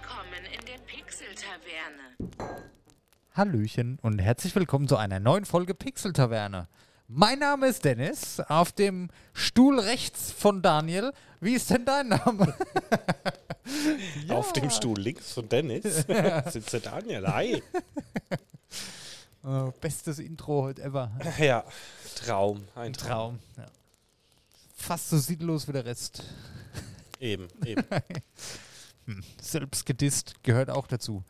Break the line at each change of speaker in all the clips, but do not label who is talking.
Willkommen in der Pixel-Taverne.
Hallöchen und herzlich willkommen zu einer neuen Folge Pixel Taverne. Mein Name ist Dennis, auf dem Stuhl rechts von Daniel. Wie ist denn dein Name?
Auf dem Stuhl links von Dennis sitzt der Daniel. Hi.
Oh, bestes Intro heute ever.
Ja, Traum. Ein Traum.
Traum. Ja. Fast so sinnlos wie der Rest.
Eben, eben.
Selbst gedisst gehört auch dazu.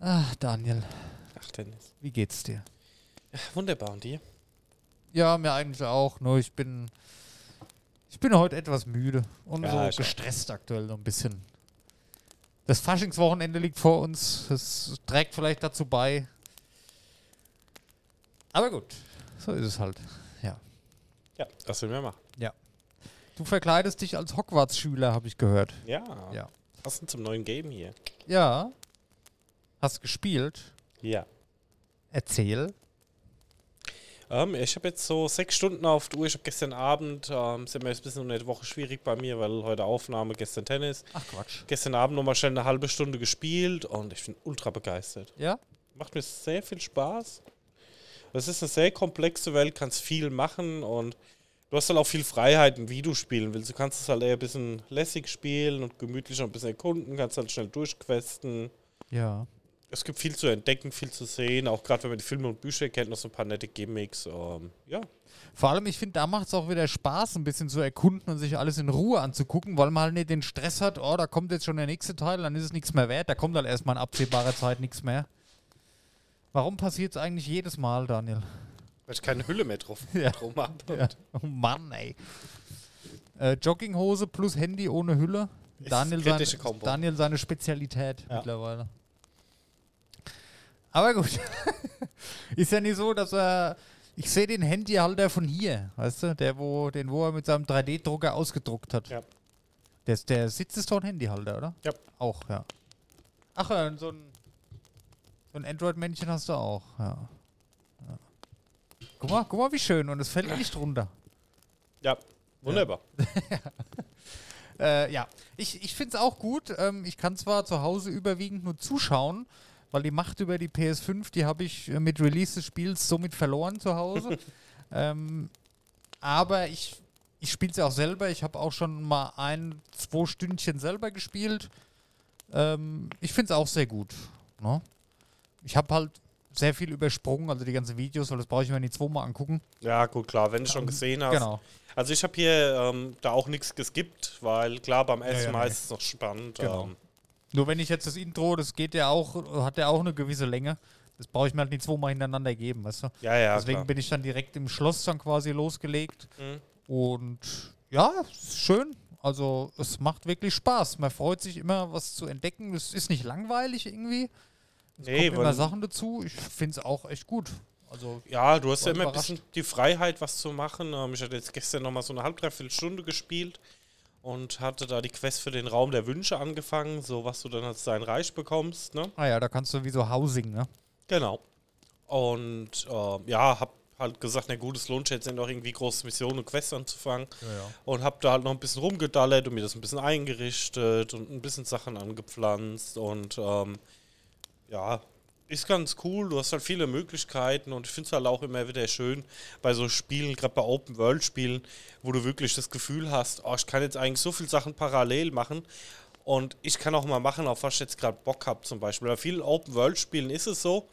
Ah, Daniel,
Ach, Dennis.
wie geht's dir?
Ja, wunderbar. Und dir?
Ja, mir eigentlich auch. Nur ich bin, ich bin heute etwas müde und
Ja,
so
auch.
gestresst aktuell so ein bisschen. Das Faschingswochenende liegt vor uns. Das trägt vielleicht dazu bei. Aber gut, so ist es halt. Ja.
Ja, das will wir machen.
Du verkleidest dich als Hogwarts-Schüler, habe ich gehört.
Ja.
Ja.
Passend zum neuen Game hier.
Ja. Hast gespielt.
Ja.
Erzähl.
Ähm, ich habe jetzt so sechs Stunden auf der Uhr. Ich habe gestern Abend, ähm, ist immer ein bisschen eine Woche schwierig bei mir, weil heute Aufnahme, gestern Tennis.
Ach Quatsch.
Gestern Abend nochmal schnell eine halbe Stunde gespielt und ich bin ultra begeistert.
Ja?
Macht mir sehr viel Spaß. Es ist eine sehr komplexe Welt, kannst viel machen und du hast halt auch viel Freiheiten, wie du spielen willst. Du kannst es halt eher ein bisschen lässig spielen und gemütlich noch ein bisschen erkunden, kannst halt schnell durchquesten.
Ja.
Es gibt viel zu entdecken, viel zu sehen, auch gerade wenn man die Filme und Bücher kennt, noch so ein paar nette Gimmicks. Ähm, ja,
Vor allem, ich finde, da macht es auch wieder Spaß, ein bisschen zu erkunden und sich alles in Ruhe anzugucken, weil man halt nicht den Stress hat, oh, da kommt jetzt schon der nächste Teil, dann ist es nichts mehr wert, da kommt halt erstmal in absehbarer Zeit nichts mehr. Warum passiert es eigentlich jedes Mal, Daniel?
Weil ich keine Hülle mehr drauf
Ja.
drum habe.
Ja. Oh Mann, ey. Äh, Jogginghose plus Handy ohne Hülle.
Ist
Daniel, sein. Daniel seine Spezialität
Ja.
mittlerweile. Aber gut. ist ja nicht so, dass er. Ich sehe den Handyhalter von hier, weißt du? Der, wo, den, wo er mit seinem 3D-Drucker ausgedruckt hat.
Ja.
Der, der Sitz ist doch ein Handyhalter, oder?
Ja.
Auch, ja. Ach, so ein, so ein Android-Männchen hast du auch, ja. Guck mal, guck mal, wie schön. Und es fällt nicht runter.
Ja, wunderbar.
Äh, ja, ich, ich finde es auch gut. Ähm, ich kann zwar zu Hause überwiegend nur zuschauen, weil die Macht über die PS5, die habe ich äh, mit Release des Spiels somit verloren zu Hause. ähm, aber ich, ich spiele es ja auch selber. Ich habe auch schon mal ein, zwei Stündchen selber gespielt. Ähm, ich finde es auch sehr gut. Ne? Ich habe halt sehr viel übersprungen, also die ganzen Videos, weil das brauche ich mir nicht zweimal angucken.
Ja, gut, klar, wenn du schon gesehen hast.
Genau.
Also ich habe hier ähm, da auch nichts geskippt, weil klar, beim ersten
ja,
Mal
nee.
ist es noch spannend.
Genau.
Ähm,
Nur wenn ich jetzt das Intro, das geht ja auch, hat ja auch eine gewisse Länge. Das brauche ich mir halt nicht zweimal hintereinander geben, weißt du?
ja, ja,
Deswegen
klar.
bin ich dann direkt im Schloss dann quasi losgelegt.
Mhm.
Und ja, ist schön. Also es macht wirklich Spaß. Man freut sich immer, was zu entdecken. Es ist nicht langweilig irgendwie. Es
Nee,
kommen immer Sachen dazu. Ich finde es auch echt gut. Also
Ja, du hast ja immer ein bisschen die Freiheit, was zu machen. Ähm, ich hatte jetzt gestern nochmal so eine halb, dreiviertel Stunde gespielt und hatte da die Quest für den Raum der Wünsche angefangen, so was du dann als dein Reich bekommst, ne?
ah ja, da kannst du wie so Housing, ne?
Genau. Und ähm, ja, hab halt gesagt, na gut, es lohnt sich jetzt nicht noch irgendwie große Missionen und Quests anzufangen.
Ja, ja.
Und hab da halt noch ein bisschen rumgedallert und mir das ein bisschen eingerichtet und ein bisschen Sachen angepflanzt und ähm, ja, ist ganz cool. Du hast halt viele Möglichkeiten und ich finde es halt auch immer wieder schön bei so Spielen, gerade bei Open-World-Spielen, wo du wirklich das Gefühl hast, oh, ich kann jetzt eigentlich so viele Sachen parallel machen und ich kann auch mal machen, auf was ich jetzt gerade Bock habe zum Beispiel. Bei vielen Open-World-Spielen ist es so,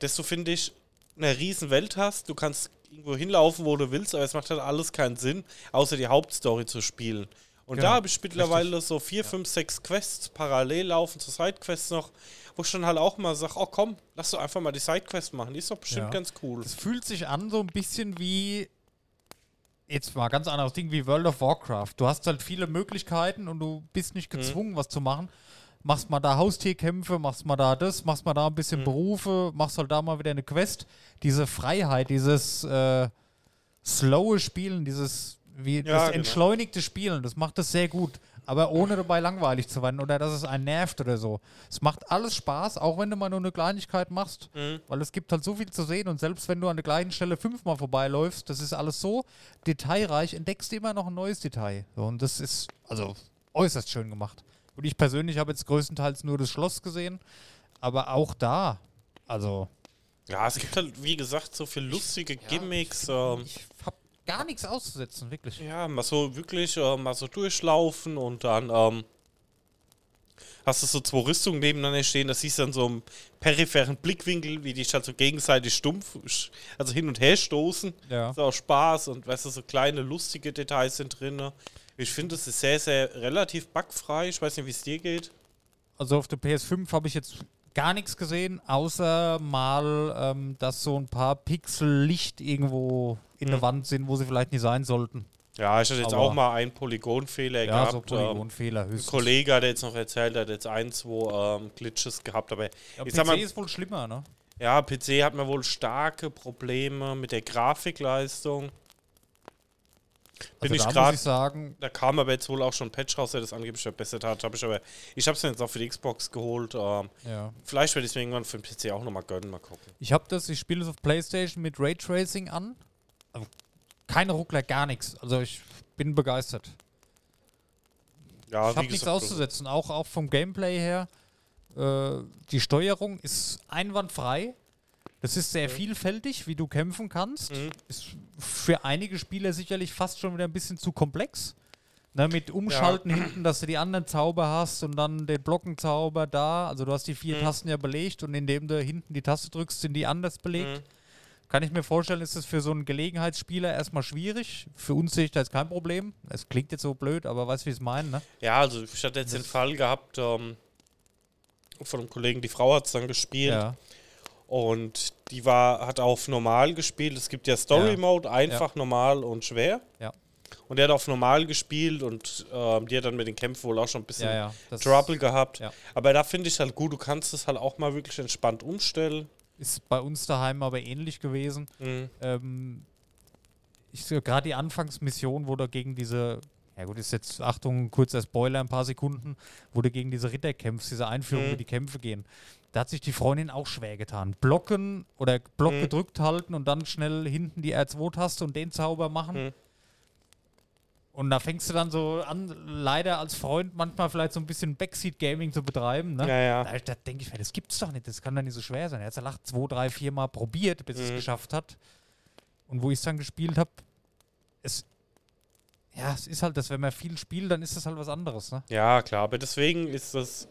dass du, finde ich, eine riesen Welt hast. Du kannst irgendwo hinlaufen, wo du willst, aber es macht halt alles keinen Sinn, außer die Hauptstory zu spielen. Und
Genau,
da habe ich mittlerweile so vier, fünf, sechs Quests parallel laufen, zu Sidequests noch, wo ich dann halt auch mal sage, oh komm, lass doch einfach mal die Sidequest machen, die ist doch bestimmt
Ja.
ganz cool.
Das fühlt sich an so ein bisschen wie jetzt mal ganz anderes Ding wie World of Warcraft. Du hast halt viele Möglichkeiten und du bist nicht gezwungen, was zu machen. Machst mal da Haustierkämpfe, machst mal da das, machst mal da ein bisschen Berufe, machst halt da mal wieder eine Quest. Diese Freiheit, dieses äh, slowe Spielen, dieses wie
Ja,
das
genau.
entschleunigte Spielen, das macht das sehr gut. Aber ohne dabei langweilig zu werden oder dass es einen nervt oder so. Es macht alles Spaß, auch wenn du mal nur eine Kleinigkeit machst,
Mhm.
weil es gibt halt so viel zu sehen und selbst wenn du an der gleichen Stelle fünfmal vorbeiläufst, das ist alles so detailreich, entdeckst du immer noch ein neues Detail. So, und das ist also äußerst schön gemacht. Und ich persönlich habe jetzt größtenteils nur das Schloss gesehen. Aber auch da, also.
Ja, es gibt halt, wie gesagt, so viele lustige Gimmicks. Ähm,
Ich habe gar nichts auszusetzen, wirklich.
ja, mal so wirklich äh, mal so durchlaufen und dann ähm, hast du so zwei Rüstungen nebeneinander stehen, das siehst du dann so im peripheren Blickwinkel, wie die sich halt so gegenseitig stumpf, also hin und her stoßen.
Ja.
ist auch Spaß und weißt du, so kleine lustige Details sind drin. ne? Ich finde, es ist sehr, sehr relativ bugfrei. Ich weiß nicht, wie es dir geht.
Also auf der PS5 habe ich jetzt gar nichts gesehen, außer mal, ähm, dass so ein paar Pixel Licht irgendwo in der Wand sind, wo sie vielleicht nicht sein sollten.
Ja, ich hatte jetzt
Aber-
auch mal einen Polygonfehler
Ja, so
gehabt. ähm,
Polygonfehler
ein
höchstens.
Kollege hat jetzt noch erzählt, er hat jetzt ein, zwei ähm, Glitches gehabt, aber
Ja,
ich
PC
sag mal,
ist wohl schlimmer, ne?
ja, PC hat man wohl starke Probleme mit der Grafikleistung. Bin
Also
ich
da muss
gerade
ich sagen,
Da kam aber jetzt wohl auch schon ein Patch raus, der das angeblich verbessert hat. Hab ich aber, ich habe es jetzt auch für die Xbox geholt. Ähm,
ja.
vielleicht werde ich es mir irgendwann für den PC auch nochmal gönnen, mal gucken.
Ich habe das, ich spiele es auf Playstation mit Raytracing an. Also keine Ruckler, gar nichts. Also ich bin begeistert.
Ja,
ich habe nichts auszusetzen, auch, auch vom Gameplay her. Äh, die Steuerung ist einwandfrei. Das ist sehr vielfältig, wie du kämpfen kannst.
Mhm.
Ist für einige Spieler sicherlich fast schon wieder ein bisschen zu komplex. Ne, mit Umschalten hinten, dass du die anderen Zauber hast und dann den Blockenzauber da. Also du hast die vier
Mhm.
Tasten ja belegt und indem du hinten die Taste drückst, sind die anders belegt.
Mhm.
Kann ich mir vorstellen, ist das für so einen Gelegenheitsspieler erstmal schwierig. Für uns sehe ich da jetzt kein Problem. Es klingt jetzt so blöd, aber weißt du, wie ich es meine, ne?
Ja, also ich hatte jetzt den Fall gehabt ähm, von einem Kollegen, die Frau hat es dann gespielt
Ja.
Und die war, hat auf normal gespielt. Es gibt ja Story. Mode, einfach, normal und schwer.
Ja.
Und der hat auf normal gespielt und ähm, die hat dann mit den Kämpfen wohl auch schon ein bisschen
Ja, ja.
Trouble gehabt.
Ja.
Aber da finde ich halt gut, du kannst es halt auch mal wirklich entspannt umstellen.
ist bei uns daheim aber ähnlich gewesen.
Mhm.
Ähm, ich sehe gerade die Anfangsmission, wo du gegen diese, ja gut, ist jetzt, Achtung, kurzer Spoiler, ein paar Sekunden, wo du gegen diese Ritter kämpfst, diese Einführung,
Mhm.
wie die Kämpfe gehen. Da hat sich die Freundin auch schwer getan. Blocken oder Block
Mhm.
gedrückt halten und dann schnell hinten die R2-Taste und den Zauber machen.
Mhm.
Und da fängst du dann so an, leider als Freund manchmal vielleicht so ein bisschen Backseat-Gaming zu betreiben. Ne?
Ja, ja.
Da, da denke ich mir, das gibt's doch nicht, das kann doch nicht so schwer sein. Er hat es lacht zwei, drei, vier Mal probiert, bis es
Mhm.
geschafft hat. Und wo ich es dann gespielt habe, es, ja, es ist halt das, wenn man viel spielt, dann ist das halt was anderes. Ne?
Ja, klar, aber deswegen ist das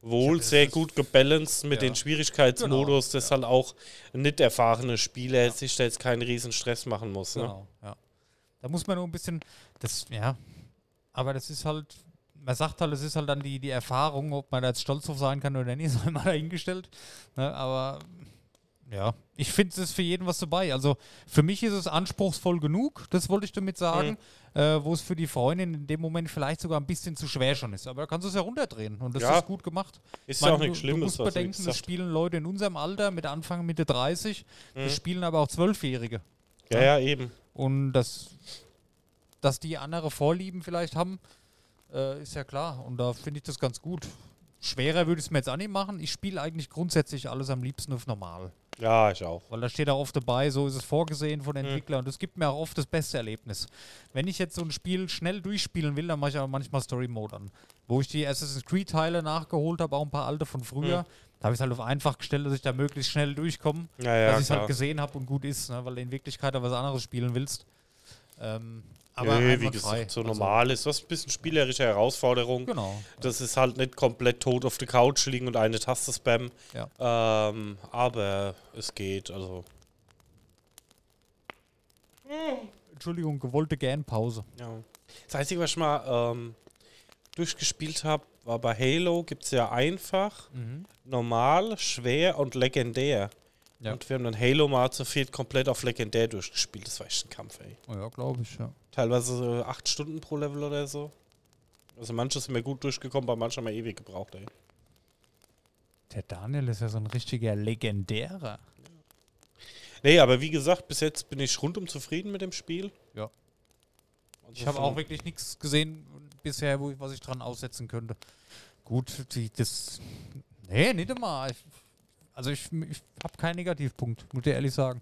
wohl
das
sehr gut gebalanced mit
Ja.
den Schwierigkeitsmodus,
Genau,
dass halt auch nicht erfahrene Spieler sich da jetzt keinen riesen Stress machen muss. Ne?
Genau, ja. Da muss man nur ein bisschen, das, ja, aber das ist halt, man sagt halt, es ist halt dann die, die Erfahrung, ob man da jetzt stolz drauf sein kann oder nicht, sei mal dahingestellt. Ne? Aber ja, ich finde, es ist für jeden was dabei. Also für mich ist es anspruchsvoll genug, das wollte ich damit sagen, äh, wo es für die Freundin in dem Moment vielleicht sogar ein bisschen zu schwer schon ist. Aber da kannst du es ja runterdrehen und das
Ja.
ist gut gemacht.
Ist
Ich meine,
ja auch nichts
du, du
Schlimmes.
musst
also, wie
bedenken, das spielen Leute in unserem Alter mit Anfang, Mitte 30,
Mhm.
das spielen aber auch Zwölfjährige.
ja, ja, eben.
Und das, dass die andere Vorlieben vielleicht haben, äh, ist ja klar. Und da finde ich das ganz gut. Schwerer würde ich es mir jetzt auch nicht machen. Ich spiele eigentlich grundsätzlich alles am liebsten auf normal.
Ja, ich auch.
Weil da steht auch oft dabei, so ist es vorgesehen von
Mhm.
Entwicklern. Und das gibt mir auch oft das beste Erlebnis. Wenn ich jetzt so ein Spiel schnell durchspielen will, dann mache ich auch manchmal Story Mode an. Wo ich die Assassin's Creed Teile nachgeholt habe, auch ein paar alte von früher,
Mhm.
da habe ich es halt auf einfach gestellt, dass ich da möglichst schnell durchkomme
Ja, ja,
dass ich es halt gesehen habe und gut ist, ne? weil du in Wirklichkeit da was anderes spielen willst. Ähm, aber
nee, wie gesagt, so
Also,
normal ist. Was ein bisschen spielerische Herausforderung.
Genau.
Das ist halt nicht komplett tot auf der Couch liegen und eine Taste spammen.
Ja.
Ähm, aber es geht. Also,
Entschuldigung, gewollte Gern-Pause.
ja. Das Einzige, was ich mal ähm, durchgespielt habe, war bei Halo gibt es ja einfach, normal, schwer und legendär.
Ja.
Und wir haben dann Halo mal zu viert komplett auf legendär durchgespielt. Das war echt ein Kampf, ey.
Oh ja, glaube ich, ja.
Teilweise acht Stunden pro Level oder so. Also manches sind mir gut durchgekommen, bei manchen haben wir ewig gebraucht, ey.
Der Daniel ist ja so ein richtiger Legendärer.
Nee, aber wie gesagt, bis jetzt bin ich rundum zufrieden mit dem Spiel.
Ja.
Also
Ich habe auch wirklich nichts gesehen bisher, wo ich, was ich dran aussetzen könnte. Gut, die, das. Nee, nicht immer. Ich, also ich, ich habe keinen Negativpunkt, muss ich ehrlich sagen.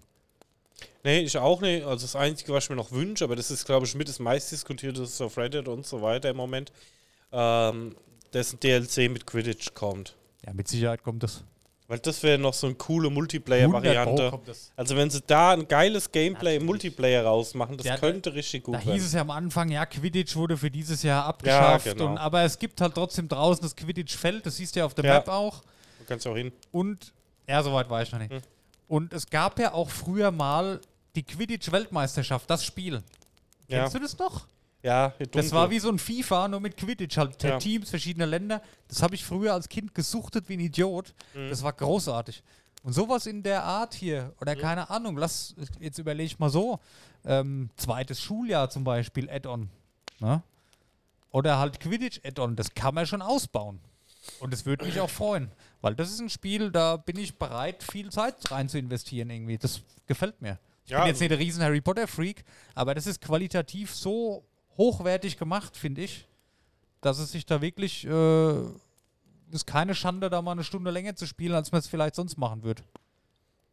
Nee, ich auch nicht. Also das Einzige, was ich mir noch wünsche, aber das ist, glaube ich, mit das meistdiskutierte auf Reddit und so weiter im Moment. Ähm, dessen DLC mit Quidditch kommt.
Ja, mit Sicherheit kommt das.
Weil das wäre noch so eine coole
100 Pro
Multiplayer-Variante. Also wenn sie da ein geiles Gameplay im. Multiplayer rausmachen, das
Ja, da-
könnte richtig gut
Da hieß
werden.
es ja am Anfang, ja, Quidditch wurde für dieses Jahr abgeschafft.
genau.
und, aber es gibt halt trotzdem draußen das Quidditch-Feld, das siehst du ja auf der
Ja.
Map auch.
Du kannst auch hin.
Und, ja, soweit war ich noch nicht.
Hm.
Und es gab ja auch früher mal die Quidditch-Weltmeisterschaft, das Spiel.
Ja,
Kennst du das noch?
ja
Das war wie so ein FIFA, nur mit Quidditch, halt
Ja.
Teams, verschiedene Länder. Das habe ich früher als Kind gesuchtet wie ein Idiot.
Mhm.
Das war großartig. Und sowas in der Art hier, oder keine Ahnung, lass, jetzt überlege ich mal so, ähm, zweites Schuljahr zum Beispiel, Add-on. Ne? Oder halt Quidditch-Add-on, das kann man schon ausbauen. Und das würde mich auch freuen, weil das ist ein Spiel, da bin ich bereit, viel Zeit rein zu investieren irgendwie. Das gefällt mir. Ich
Ja,
bin jetzt nicht der riesen Harry Potter-Freak, aber das ist qualitativ so hochwertig gemacht, finde ich, dass es sich da wirklich, äh, ist keine Schande, da mal eine Stunde länger zu spielen, als man es vielleicht sonst machen würde.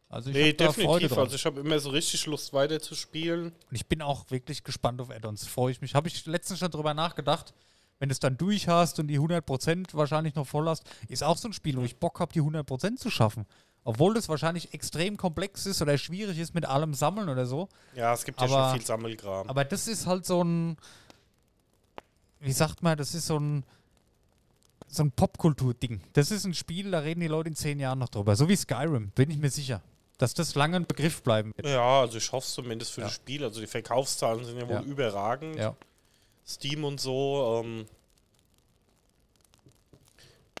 Also ich
Nee, definitiv. Also ich habe immer so richtig Lust weiter zu spielen.
Und ich bin auch wirklich gespannt auf Add-ons. Freue ich mich. Habe ich letztens schon drüber nachgedacht. Wenn du es dann durch hast und die 100% wahrscheinlich noch voll hast, ist auch so ein Spiel, wo ich Bock habe, die 100% zu schaffen. Obwohl das wahrscheinlich extrem komplex ist oder schwierig ist mit allem Sammeln oder so.
Ja, es gibt ja
Aber-
schon viel Sammelkram.
Aber das ist halt so ein, wie sagt man, das ist so ein, so ein Popkultur-Ding. Das ist ein Spiel, da reden die Leute in zehn Jahren noch drüber. So wie Skyrim, bin ich mir sicher. Dass das lange ein Begriff bleiben wird.
Ja, also ich hoffe es zumindest für
Ja.
das Spiel. Also die Verkaufszahlen sind ja wohl
Ja.
überragend.
Ja.
Steam und so. Ähm,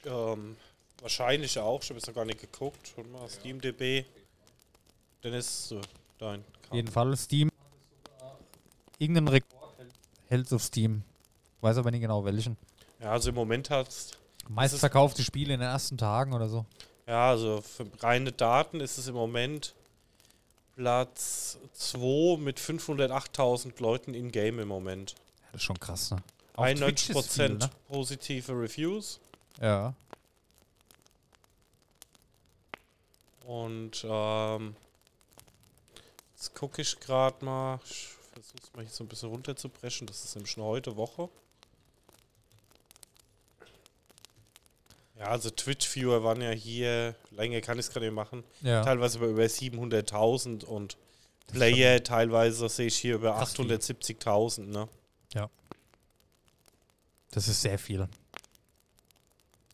ähm, wahrscheinlich auch. Ich habe jetzt noch gar nicht geguckt. Schon mal SteamDB. Dennis, so, dein.
Auf jeden Fall Steam. Irgendeinen Rekord hält auf Steam. Weiß aber nicht genau welchen.
Ja, also im Moment hat's.
Meistverkaufte Spiele in den ersten Tagen oder so.
Ja, also für reine Daten ist es im Moment Platz 2 mit 508.000 Leuten in Game im Moment.
Das ist schon krass, ne? Auf Twitch
91%
ist viel, ne?
positive Reviews.
Ja.
Und ähm, jetzt gucke ich gerade mal. Ich versuche es mal hier so ein bisschen runterzubrechen. Das ist nämlich schon heute Woche. Ja, also Twitch-Viewer waren ja hier, länger kann ich es gerade nicht machen,
Ja.
teilweise über, über 700.000 und Player teilweise sehe ich hier über
krass viel.
870.000, ne?
Das ist sehr viel.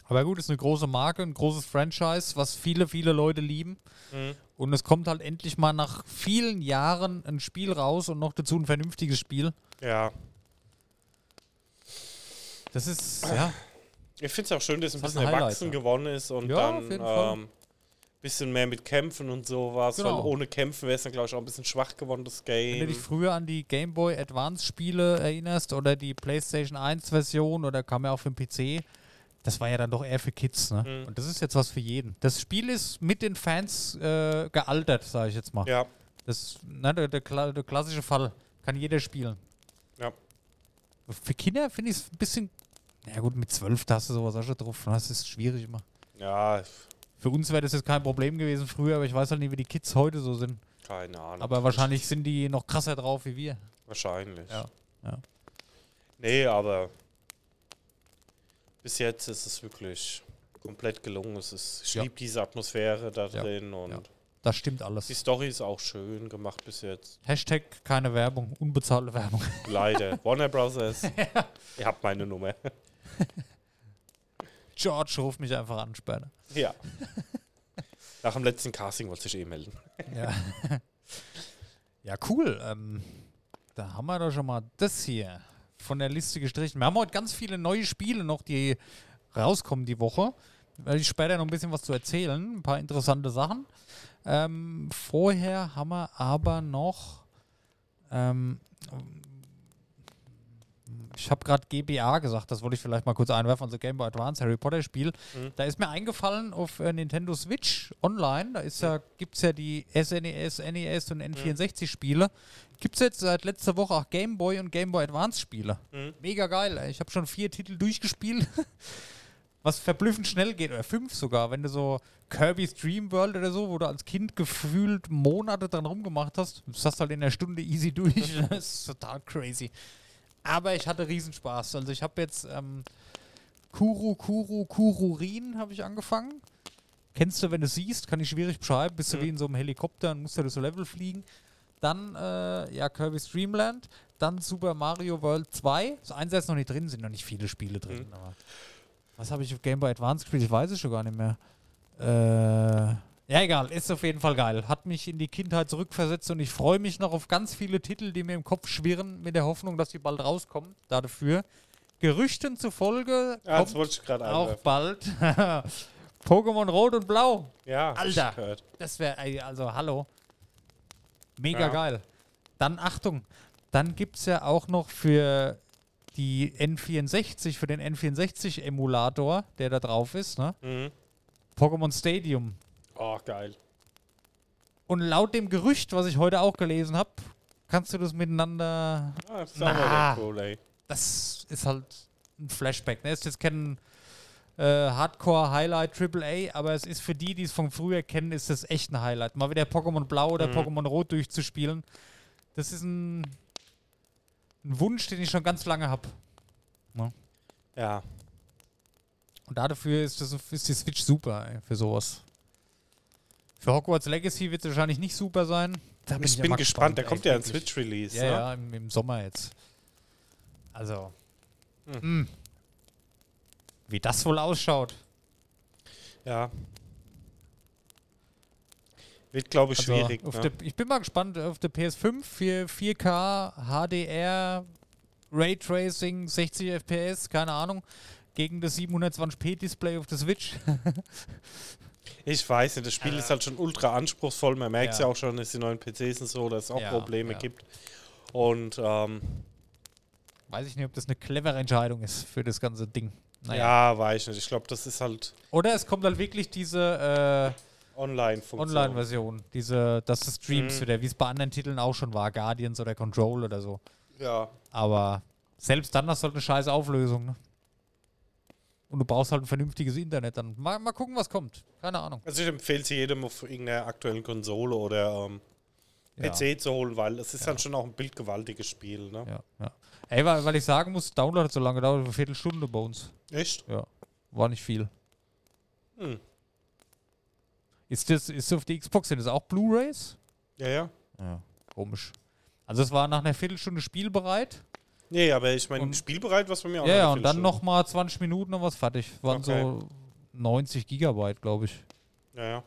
Aber gut, ist eine große Marke, ein großes Franchise, was viele, viele Leute lieben.
Mhm.
Und es kommt halt endlich mal nach vielen Jahren ein Spiel raus und noch dazu ein vernünftiges Spiel.
Ja.
Das ist, ja,
Ich finde es auch schön, dass ein
Das
bisschen
ein Highlight,
erwachsen
ja.
geworden ist und
Ja,
dann ähm, bisschen mehr mit Kämpfen und sowas.
Genau.
Weil ohne Kämpfen wäre es dann, glaube ich, auch ein bisschen schwach geworden, das
wenn du
Game.
dich früher an die Game Boy Advance Spiele erinnerst oder die PlayStation 1 Version oder kam ja auch für den PC, das war ja dann doch eher für Kids, ne?
Mhm.
Und das ist jetzt was für jeden. Das Spiel ist mit den Fans äh, gealtert, sage ich jetzt mal.
Ja,
Das, ne, der, der, kla- der klassische Fall. Kann jeder spielen.
Ja.
Für Kinder finde ich es ein bisschen. Ja, gut, mit zwölf Taste sowas auch schon drauf. ne? Das ist schwierig immer.
ja,
Für uns wäre das jetzt kein Problem gewesen früher, aber ich weiß halt nicht, wie die Kids heute so sind.
keine Ahnung.
Aber wahrscheinlich sind die noch krasser drauf wie wir.
Wahrscheinlich.
Ja, ja.
Nee, aber bis jetzt ist es wirklich komplett gelungen. Es ist, ich
Ja.
liebe diese Atmosphäre da
Ja.
drin und
Ja. Das stimmt alles.
die Story ist auch schön gemacht bis jetzt.
Hashtag keine Werbung, unbezahlte Werbung.
Leider. Warner Brothers, ihr habt meine Nummer.
George ruft mich einfach an später.
ja. Nach dem letzten Casting wollte ich eh melden.
Ja. ja, cool. Ähm, da haben wir doch schon mal das hier von der Liste gestrichen. Wir haben heute ganz viele neue Spiele noch, die rauskommen die Woche. Werde ich später noch ein bisschen was zu erzählen. Ein paar interessante Sachen. Ähm, vorher haben wir aber noch. Ähm, ich habe gerade GBA gesagt, das wollte ich vielleicht mal kurz einwerfen, also Game Boy Advance Harry Potter Spiel.
Mhm.
Da ist mir eingefallen auf äh, Nintendo Switch online, da ist ja, gibt es ja die SNES, NES und N64 Spiele. Gibt es jetzt seit letzter Woche auch Game Boy und Game Boy Advance Spiele.
Mhm.
Mega geil, ey. ich habe schon vier Titel durchgespielt. Was verblüffend schnell geht, oder fünf sogar, wenn du so Kirby's Dream World oder so, wo du als Kind gefühlt Monate dran rumgemacht hast, das hast du halt in einer Stunde easy durch. das ist total crazy. Aber ich hatte Riesenspaß. Also ich habe jetzt ähm, Kuru Kuru Kururin habe ich angefangen. Kennst du, wenn du siehst, kann ich schwierig beschreiben. Bist du
Mhm.
wie in so einem Helikopter und musst du das so Level fliegen. Dann, äh, ja, Kirby's Dreamland. Dann Super Mario World 2. Das Einser ist noch nicht drin, sind noch nicht viele Spiele drin.
Mhm.
Was habe ich auf Game Boy Advance gespielt? Ich weiß es schon gar nicht mehr. Äh, ja, egal. Ist auf jeden Fall geil. Hat mich in die Kindheit zurückversetzt und ich freue mich noch auf ganz viele Titel, die mir im Kopf schwirren, mit der Hoffnung, dass sie bald rauskommen. Dafür. Gerüchten zufolge
Ja, das
kommt auch
einwerfen.
bald Pokémon Rot und Blau.
Ja,
Alter. Das wäre, also hallo. Mega
Ja.
geil. Dann Achtung, dann gibt es ja auch noch für die N64, für den N64-Emulator, der da drauf ist, ne?
Mhm.
Pokémon Stadium.
Oh, geil.
Und laut dem Gerücht, was ich heute auch gelesen habe, kannst du das miteinander.
Ah, das ist
Na.
cool.
Das ist halt ein Flashback. Ne? Ist jetzt kein äh, Hardcore-Highlight AAA, aber es ist für die, die es von früher kennen, ist das echt ein Highlight. Mal wieder Pokémon Blau oder
Mhm.
Pokémon Rot durchzuspielen. Das ist ein, ein Wunsch, den ich schon ganz lange habe.
Ja.
Und dafür ist, das, ist die Switch super ey, für sowas. Für Hogwarts Legacy wird es wahrscheinlich nicht super sein. Da
Ich
ja
bin
mal
gespannt, der kommt ja ein. Switch-Release.
Ja,
ne?
ja, im, im Sommer jetzt. Also.
Hm.
hm. Wie das wohl ausschaut.
ja. Wird, glaube ich,
Also
schwierig. ne?
der, ich bin mal gespannt auf der PS5 für 4K, HDR, Raytracing, 60 FPS, keine Ahnung, gegen das 720p Display auf der Switch.
Ich weiß nicht, das Spiel
Äh,
ist halt schon ultra anspruchsvoll. Man merkt es
ja.
ja auch schon, dass die neuen PCs und so, dass es auch
Ja,
Probleme
ja.
gibt. Und ähm,
Weiß ich nicht, ob das eine clevere Entscheidung ist für das ganze Ding. Naja.
ja, weiß ich nicht. Ich glaube, das ist halt
Oder es kommt halt wirklich diese äh. Online-Version, diese, dass du streamst
Mhm.
wieder, wie es bei anderen Titeln auch schon war, Guardians oder Control oder so.
Ja.
Aber selbst dann du halt eine scheiß Auflösung, ne? Und du brauchst halt ein vernünftiges Internet dann. Mal, mal gucken, was kommt. Keine Ahnung.
Also ich empfehle es jedem auf irgendeiner aktuellen Konsole oder ähm,
Ja.
PC zu holen, weil es ist dann schon auch ein bildgewaltiges Spiel. Ne?
Ja, ja. Ey, weil, weil ich sagen muss, Download hat so lange gedauert, eine Viertelstunde bei uns.
Echt?
Ja. War nicht viel.
Hm.
Ist das, ist auf die Xbox, sind das auch Blu-Rays?
Ja, ja.
Ja. Komisch. Also es war nach einer Viertelstunde spielbereit.
Nee, aber ich meine, spielbereit was bei mir auch
Ja, ja, und dann
Viertelstunde.
noch mal 20 Minuten und was fertig. Waren
Okay.
so 90 Gigabyte, glaube ich.
Ja, ja.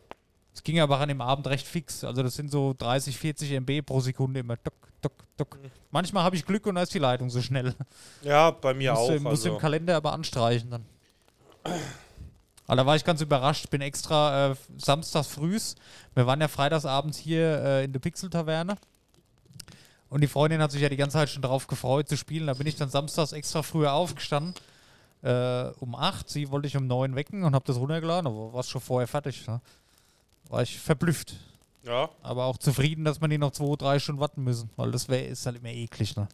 Es ging aber an dem Abend recht fix. Also das sind so 30, 40 MB pro Sekunde immer. Dock, dock, dock.
Mhm.
Manchmal habe ich Glück und da ist die Leitung so schnell.
ja, bei mir
musst
auch.
du, musst du im
Also.
Kalender aber anstreichen dann. Aber da war ich ganz überrascht. Bin extra äh, samstags frühs. Wir waren ja freitagsabends hier äh, in der Pixel-Taverne. Und die Freundin hat sich ja die ganze Zeit schon darauf gefreut zu spielen. Da bin ich dann samstags extra früher aufgestanden. Äh, um 8. Sie wollte ich um 9 wecken und habe das runtergeladen. Aber war es schon vorher fertig. Ne? War ich verblüfft.
Ja,
Aber auch zufrieden, dass man die noch zwei, drei Stunden warten müssen. Weil das wär, ist halt immer eklig. Ne?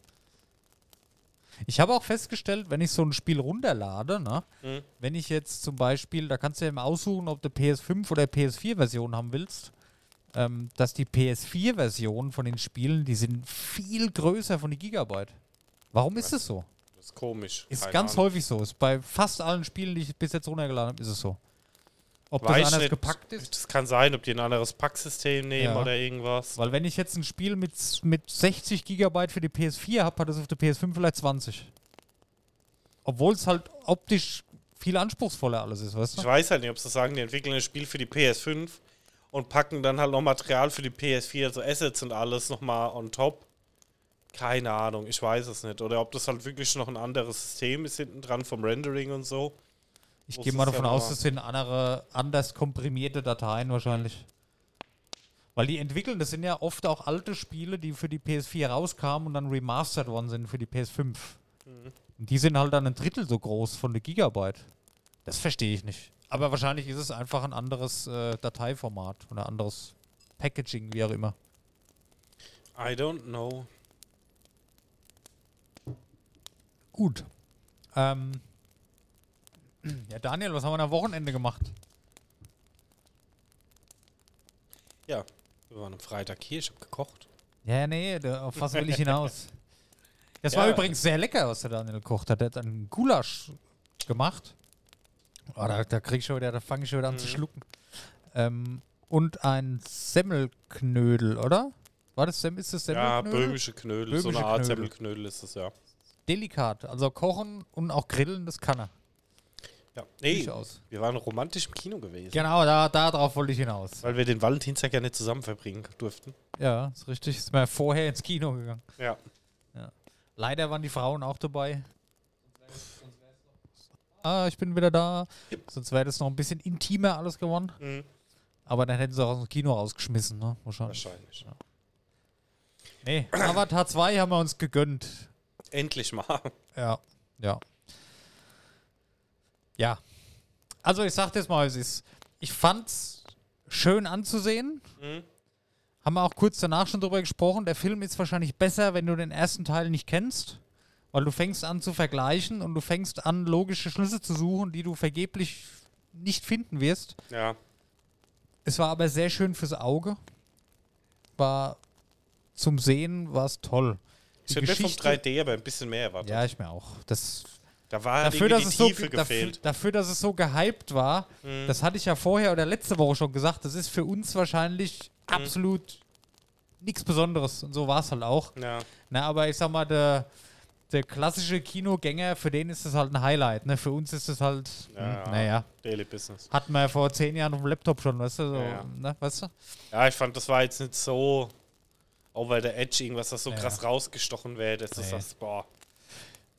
Ich habe auch festgestellt, wenn ich so ein Spiel runterlade, ne,
Mhm.
wenn ich jetzt zum Beispiel, da kannst du ja immer aussuchen, ob du PS5 oder PS4-Version haben willst, ähm, dass die PS4-Version von den Spielen, die sind viel größer von den Gigabyte. Warum ist es so?
das ist komisch.
Ist
Keine
ganz
Ahnung.
häufig so. Ist bei fast allen Spielen, die ich bis jetzt runtergeladen habe, ist es so. Ob
Weiß
das anders
nicht.
gepackt ist?
Das kann sein, ob die ein anderes Packsystem nehmen
Ja.
oder irgendwas.
Weil wenn ich jetzt ein Spiel mit, mit 60 Gigabyte für die PS4 habe, hat es auf der PS5 vielleicht 20. Obwohl es halt optisch viel anspruchsvoller alles ist, weißt
Ich
du?
weiß halt nicht, ob sie sagen, die entwickeln ein Spiel für die PS5 und packen dann halt noch Material für die PS4, also Assets und alles nochmal on top. Keine Ahnung, ich weiß es nicht. Oder ob das halt wirklich noch ein anderes System ist hinten dran vom Rendering und so.
Ich gehe mal davon
ja
aus, das sind andere, anders komprimierte Dateien wahrscheinlich. Weil die entwickeln, das sind ja oft auch alte Spiele, die für die PS4 rauskamen und dann remastered worden sind für die PS5.
Mhm.
Und die sind halt dann ein Drittel so groß von der Gigabyte. Das verstehe ich nicht. Aber wahrscheinlich ist es einfach ein anderes äh, Dateiformat oder anderes Packaging, wie auch immer.
I don't know.
Gut. Ähm, ja, Daniel, was haben wir am Wochenende gemacht?
Ja, wir waren am Freitag hier, ich habe gekocht.
Ja, nee, da, auf was will ich hinaus? Das war
Ja.
übrigens sehr lecker, was der Daniel gekocht hat. Er hat einen Gulasch gemacht. Oh, da, da krieg ich schon wieder, da fange ich schon wieder an zu
Mhm.
schlucken. Ähm, und ein Semmelknödel, oder? War das Sem ist das
Ja,
Semmelknödel?
böhmische Knödel, so
Böhmische
eine Art
Knödel.
Semmelknödel ist es, ja.
Delikat. Also kochen und auch grillen, das kann er.
ja. Nee, wir waren romantisch im Kino gewesen.
Genau, da, da drauf wollte ich hinaus.
Weil wir den Valentinstag ja nicht zusammen verbringen durften.
Ja, ist richtig. Ist mir vorher ins Kino gegangen.
Ja.
Leider waren die Frauen auch dabei. Ah, ich bin wieder da. Sonst wäre das noch ein bisschen intimer alles geworden.
Mhm.
Aber dann hätten sie auch aus dem Kino rausgeschmissen, ne? Wahrscheinlich.
Wahrscheinlich.
Nee, Avatar 2 haben wir uns gegönnt.
Endlich mal.
Ja, ja. Ja. Also ich sag das mal, es ist. Ich fand's schön anzusehen.
Mhm.
Haben wir auch kurz danach schon drüber gesprochen. Der Film ist wahrscheinlich besser, wenn du den ersten Teil nicht kennst. Weil du fängst an zu vergleichen und du fängst an, logische Schlüsse zu suchen, die du vergeblich nicht finden wirst.
Ja.
Es war aber sehr schön fürs Auge. War zum Sehen war es toll.
Ich
Die
hätte mir vom
Geschichte-
3D aber ein bisschen mehr erwartet.
Ja, ich mir auch. Das
Da war
dafür, dass es so, dafür,
gefehlt.
dafür, dass es so gehypt war,
Mhm.
das hatte ich ja vorher oder letzte Woche schon gesagt, das ist für uns wahrscheinlich
Mhm.
absolut nichts Besonderes. Und so war es halt auch.
Ja.
Na, aber ich sag mal, der, der klassische Kinogänger, für den ist das halt ein Highlight. Ne? Für uns ist das halt,
Ja,
hm,
ja.
naja,
Daily Business.
hatten wir ja vor zehn Jahren auf dem Laptop schon, weißt du? So,
Ja.
Ne? weißt du?
Ja, ich fand, das war jetzt nicht so over the edge, irgendwas, das so
Ja.
krass rausgestochen wäre, du
Nee.
sagst, boah.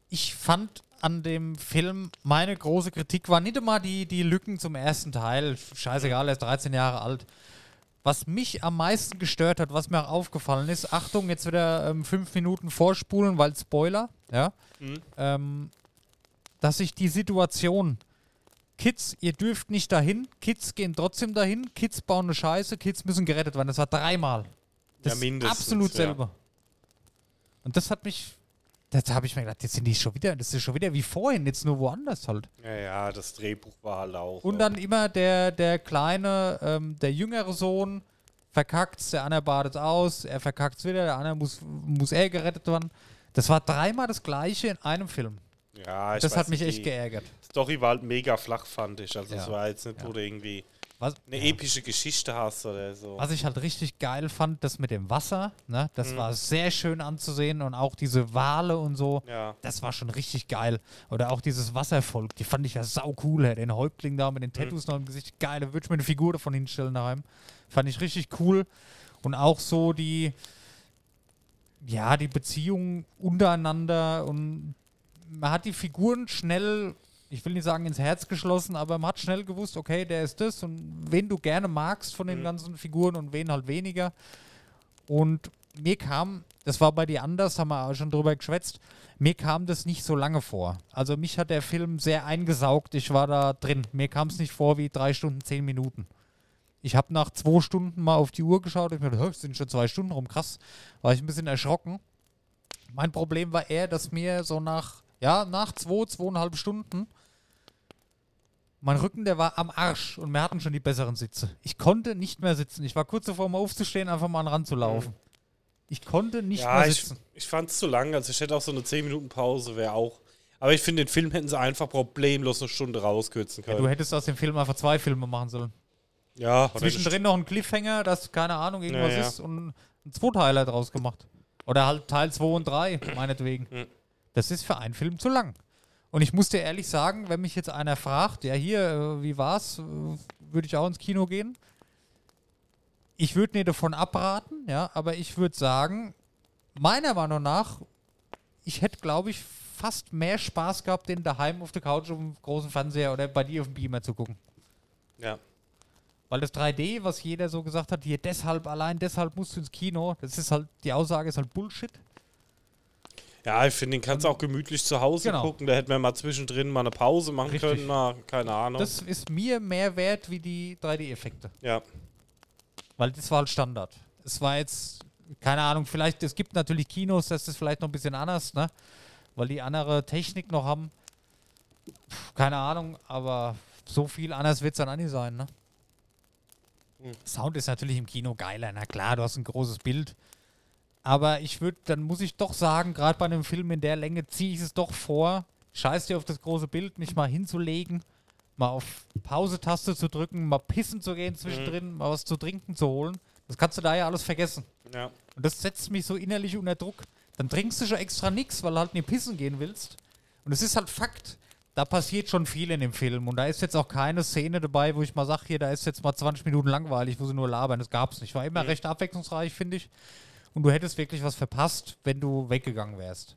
ich fand an dem Film, meine große Kritik war nicht immer die, die Lücken zum ersten Teil. Scheißegal, er ist 13 Jahre alt. Was mich am meisten gestört hat, was mir auch aufgefallen ist, Achtung, jetzt wieder ähm, fünf Minuten vorspulen, weil Spoiler, ja,
Mhm.
ähm, dass sich die Situation, Kids, ihr dürft nicht dahin, Kids gehen trotzdem dahin, Kids bauen eine Scheiße, Kids müssen gerettet werden. Das war dreimal. Das
Ja, mindestens,
absolut
ja.
selber. Und das hat mich, da habe ich mir gedacht, jetzt sind die schon wieder, das ist schon wieder wie vorhin, jetzt nur woanders halt.
Ja, ja, das Drehbuch war halt auch.
Und dann immer der, der kleine, ähm, der jüngere Sohn verkackt der andere badet aus, er verkackt wieder, der andere muss, muss er gerettet werden. Das war dreimal das gleiche in einem Film.
ja, ich
Das
weiß
hat mich
nicht,
echt
die
geärgert.
Story war halt mega flach, fand ich. Also, es
Ja.
war jetzt nicht, wo
Ja.
du irgendwie
Was,
eine
ja.
epische Geschichte hast oder so.
Was ich halt richtig geil fand, das mit dem Wasser, ne, das
Mhm.
war sehr schön anzusehen und auch diese Wale und so,
Ja.
das war schon richtig geil. Oder auch dieses Wasservolk, die fand ich ja sau cool, den Häuptling da mit den Tattoos noch im Gesicht, geil, da würde ich mir eine Figur davon hinstellen daheim. Fand ich richtig cool. Und auch so die, ja, die Beziehungen untereinander und man hat die Figuren schnell, ich will nicht sagen ins Herz geschlossen, aber man hat schnell gewusst, okay, der ist das und wen du gerne magst von den
Mhm.
ganzen Figuren und wen halt weniger. Und mir kam, das war bei dir anders, haben wir auch schon drüber geschwätzt, mir kam das nicht so lange vor. Also mich hat der Film sehr eingesaugt, ich war da drin. Mir kam es nicht vor wie drei Stunden, zehn Minuten. Ich habe nach zwei Stunden mal auf die Uhr geschaut und ich mir gedacht, "Hä, es sind schon zwei Stunden rum, krass. War ich ein bisschen erschrocken. Mein Problem war eher, dass mir so nach, ja, nach zwei, zweieinhalb Stunden mein Rücken, der war am Arsch und wir hatten schon die besseren Sitze. Ich konnte nicht mehr sitzen. Ich war kurz davor, mal aufzustehen, einfach mal an Rand zu laufen. Ich konnte nicht
ja,
mehr
ich,
sitzen.
ich fand es zu lang. Also, ich hätte auch so eine 10-Minuten-Pause, wäre auch. Aber ich finde, den Film hätten sie einfach problemlos eine Stunde rauskürzen
Ja,
können.
du hättest aus dem Film einfach zwei Filme machen sollen.
Ja,
Zwischendrin noch ein Cliffhanger, dass keine Ahnung irgendwas
Ja, ja.
ist und ein Zweiteiler draus gemacht. Oder halt Teil 2 und 3, meinetwegen. Das ist für einen Film zu lang. Und ich muss dir ehrlich sagen, wenn mich jetzt einer fragt, ja hier, äh, wie war's, äh, würde ich auch ins Kino gehen. Ich würde nicht davon abraten, ja, aber ich würde sagen, meiner Meinung nach, ich hätte, glaube ich, fast mehr Spaß gehabt, den daheim auf der Couch auf dem großen Fernseher oder bei dir auf dem Beamer zu gucken.
Ja.
Weil das 3D, was jeder so gesagt hat, hier deshalb, allein deshalb musst du ins Kino, das ist halt, die Aussage ist halt Bullshit.
Ja, ich finde, den kannst du auch gemütlich zu Hause
Genau.
gucken. Da hätten wir mal zwischendrin mal eine Pause machen
Richtig.
können, mal, keine Ahnung.
Das ist mir mehr wert wie die 3D-Effekte.
ja.
Weil das war halt Standard. Es war jetzt, keine Ahnung, vielleicht, es gibt natürlich Kinos, das ist vielleicht noch ein bisschen anders, ne? Weil die andere Technik noch haben. Puh, keine Ahnung, aber so viel anders wird es dann auch nicht sein, ne?
Hm.
Sound ist natürlich im Kino geiler, na klar, du hast ein großes Bild. Aber ich würde, dann muss ich doch sagen, gerade bei einem Film in der Länge ziehe ich es doch vor, scheiß dir auf das große Bild, mich mal hinzulegen mal auf Pause-Taste zu drücken, mal pissen zu gehen zwischendrin, mal was zu trinken zu holen. Das kannst du da ja alles vergessen.
Ja.
Und das setzt mich so innerlich unter Druck. Dann trinkst du schon extra nichts, weil du halt nicht pissen gehen willst. Und es ist halt Fakt. Da passiert schon viel in dem Film. Und da ist jetzt auch keine Szene dabei, wo ich mal sage, hier, da ist jetzt mal 20 Minuten langweilig, wo sie nur labern. Das gab's nicht. War immer
Mhm.
recht abwechslungsreich, finde ich. Und du hättest wirklich was verpasst, wenn du weggegangen wärst.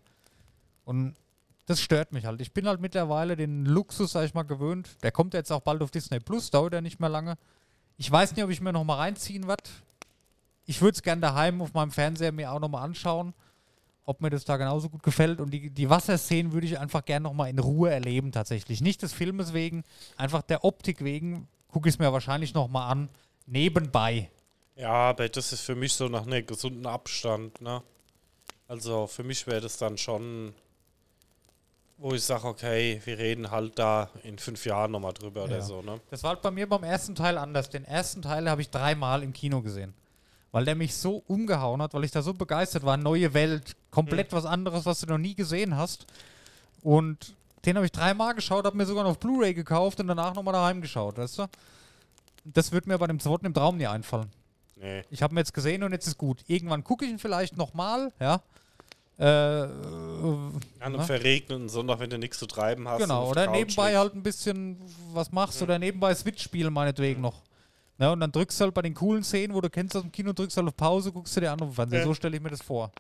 Und das stört mich halt. Ich bin halt mittlerweile den Luxus, sag ich mal, gewöhnt. Der kommt jetzt auch bald auf Disney Plus, dauert ja nicht mehr lange. Ich weiß nicht, ob ich mir noch mal reinziehen werde. Ich würde es gerne daheim auf meinem Fernseher mir auch noch mal anschauen, ob mir das da genauso gut gefällt. Und die, die Wasserszenen würde ich einfach gerne noch mal in Ruhe erleben, tatsächlich. Nicht des Filmes wegen, einfach der Optik wegen. Gucke ich es mir wahrscheinlich noch mal an. Nebenbei.
Ja, aber das ist für mich so nach einem gesunden Abstand, ne? Also für mich wäre das dann schon, wo ich sage, okay, wir reden halt da in fünf Jahren nochmal drüber oder
Ja.
so, ne?
Das war halt bei mir beim ersten Teil anders. Den ersten Teil habe ich dreimal im Kino gesehen. Weil der mich so umgehauen hat, weil ich da so begeistert war. Neue Welt, komplett was anderes, was du noch nie gesehen hast. Und den habe ich dreimal geschaut, habe mir sogar noch auf Blu-ray gekauft und danach nochmal daheim geschaut, weißt du? Das wird mir bei dem zweiten im Traum nie einfallen.
Nee.
Ich habe ihn jetzt gesehen und jetzt ist gut. Irgendwann gucke ich ihn vielleicht nochmal, ja. Äh, äh,
An einem
ne?
verregneten Sonntag, wenn du nichts zu treiben hast. und
Genau, oder nebenbei halt ein bisschen was machst oder nebenbei Switch spielen meinetwegen noch. Ja, und dann drückst du halt bei den coolen Szenen, wo du kennst aus dem Kino, drückst halt auf Pause, guckst du dir an Fernseher.
Ja.
So stelle ich mir das vor.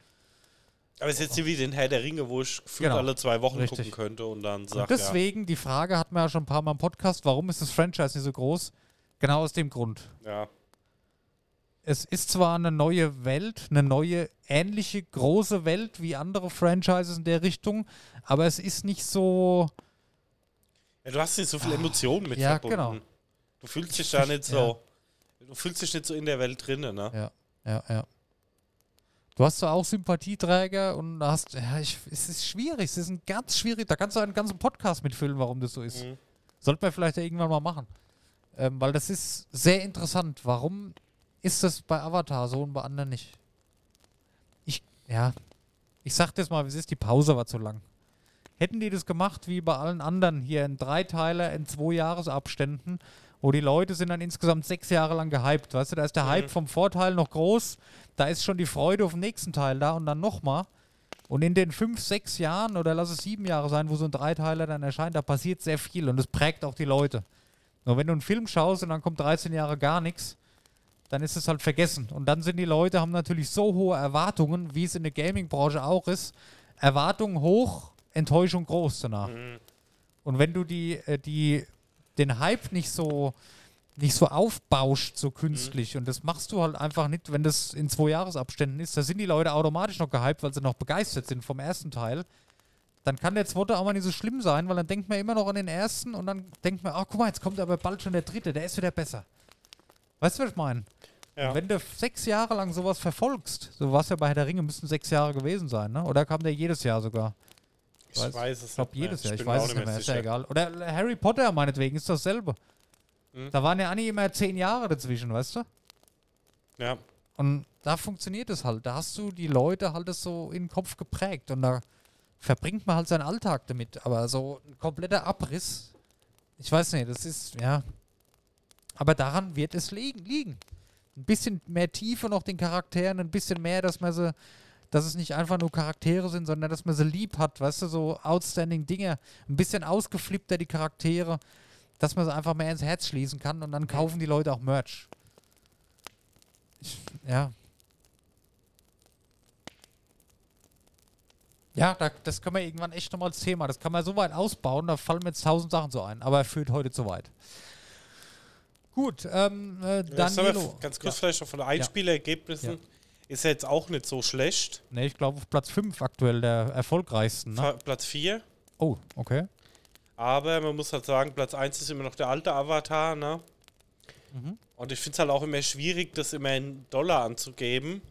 Aber es ist jetzt nicht wie den Herr der Ringe, wo ich gefühlt
Genau.
alle zwei Wochen
Richtig.
gucken könnte und dann
Und
sag, ja,
deswegen, die Frage hatten wir ja schon ein paar Mal im Podcast, warum ist das Franchise nicht so groß? Genau aus dem Grund.
ja,
Es ist zwar eine neue Welt, eine neue, ähnliche, große Welt wie andere Franchises in der Richtung, aber es ist nicht so.
ja, du hast nicht so viele Emotionen mit
Ah, ja,
verbunden.
genau.
Du fühlst dich da nicht
Ja.
so, du fühlst dich nicht so in der Welt drinnen, ne?
Ja, ja, ja. Du hast zwar auch Sympathieträger und hast, ja, ich, es ist schwierig, es ist ein ganz schwierig, da kannst du einen ganzen Podcast mitfüllen, warum das so ist.
Mhm.
Sollten wir vielleicht ja irgendwann mal machen. Ähm, weil das ist sehr interessant. Warum ist das bei Avatar so und bei anderen nicht? Ich, ja, ich sag das mal, wie es ist, die Pause war zu lang. Hätten die das gemacht wie bei allen anderen hier in drei Teile in zwei Jahresabständen, wo die Leute sind dann insgesamt sechs Jahre lang gehypt, weißt du, da ist der Hype vom Vorteil noch groß, da ist schon die Freude auf den nächsten Teil da und dann nochmal. Und in den fünf, sechs Jahren oder lass es sieben Jahre sein, wo so ein Dreiteiler dann erscheint, da passiert sehr viel und das prägt auch die Leute. Nur wenn du einen Film schaust und dann kommt 13 Jahre gar nichts, dann ist es halt vergessen. Und dann sind die Leute, haben natürlich so hohe Erwartungen, wie es in der Gaming-Branche auch ist. Erwartungen hoch, Enttäuschung groß danach. Und wenn du die, äh, die, den Hype nicht so, nicht so aufbauscht, so künstlich, und das machst du halt einfach nicht, wenn das in zwei Jahresabständen ist, da sind die Leute automatisch noch gehypt, weil sie noch begeistert sind vom ersten Teil. Dann kann der zweite auch mal nicht so schlimm sein, weil dann denkt man immer noch an den ersten und dann denkt man, ach guck mal, jetzt kommt aber bald schon der dritte, der ist wieder besser. Weißt du, was ich meine?
Ja.
Wenn du sechs Jahre lang sowas verfolgst, so war es ja bei Herr der Ringe, müssten sechs Jahre gewesen sein, ne? Oder kam der jedes Jahr sogar?
Ich
weiß-
weiß, es
Ich glaube
nicht
jedes Jahr, ich
bin
weiß
auch
es nicht mehr, ist ja egal. Oder Harry Potter meinetwegen ist dasselbe.
Mhm.
Da waren ja nie immer zehn Jahre dazwischen, weißt du?
Ja,
Und da funktioniert es halt. Da hast du die Leute halt das so in den Kopf geprägt und da verbringt man halt seinen Alltag damit. Aber so ein kompletter Abriss, ich weiß nicht, das ist, ja. Aber daran wird es liegen. liegen. Ein bisschen mehr Tiefe noch den Charakteren, ein bisschen mehr, dass man sie, dass es nicht einfach nur Charaktere sind, sondern dass man sie lieb hat, weißt du, so outstanding Dinge. Ein bisschen ausgeflippter die Charaktere, dass man sie einfach mehr ins Herz schließen kann und dann kaufen die Leute auch Merch. Ich, ja. Ja, da, das können wir irgendwann echt nochmal als Thema. Das kann man so weit ausbauen, da fallen mir jetzt tausend Sachen so ein. Aber er führt heute zu weit. Gut, ähm, äh, Danilo.
ganz kurz
Ja.
vielleicht noch von den Einspielergebnissen.
Ja.
Ist ja jetzt auch nicht so schlecht.
Ne, ich glaube auf Platz 5 aktuell der erfolgreichsten. Ne?
Platz 4.
Oh, okay.
Aber man muss halt sagen, Platz 1 ist immer noch der alte Avatar, ne?
Mhm.
Und ich finde es halt auch immer schwierig, das immer in Dollar anzugeben,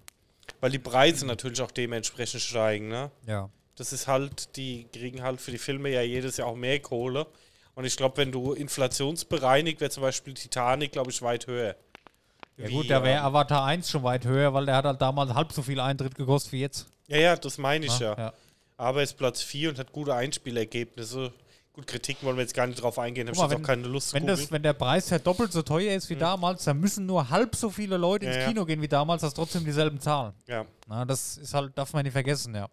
weil die Preise natürlich auch dementsprechend steigen, ne?
Ja.
Das ist halt, die kriegen halt für die Filme ja jedes Jahr auch mehr Kohle. Und ich glaube, wenn du inflationsbereinigt, wäre zum Beispiel Titanic, glaube ich, weit höher.
Ja gut, da wäre
ähm,
Avatar 1 schon weit höher, weil der hat halt damals halb so viel Eintritt gekostet wie jetzt.
Ja, ja, das meine ich
ne?
ja. Aber ist Platz 4 und hat gute Einspielergebnisse. Gut, Kritiken wollen wir jetzt gar nicht drauf eingehen, habe ich jetzt auch keine Lust
Wenn, das, wenn der Preis ja doppelt so teuer ist wie damals, dann müssen nur halb so viele Leute ins
Ja, ja.
Kino gehen wie damals, hast trotzdem dieselben Zahlen.
Ja,
Na, das ist halt, darf man nicht vergessen, ja.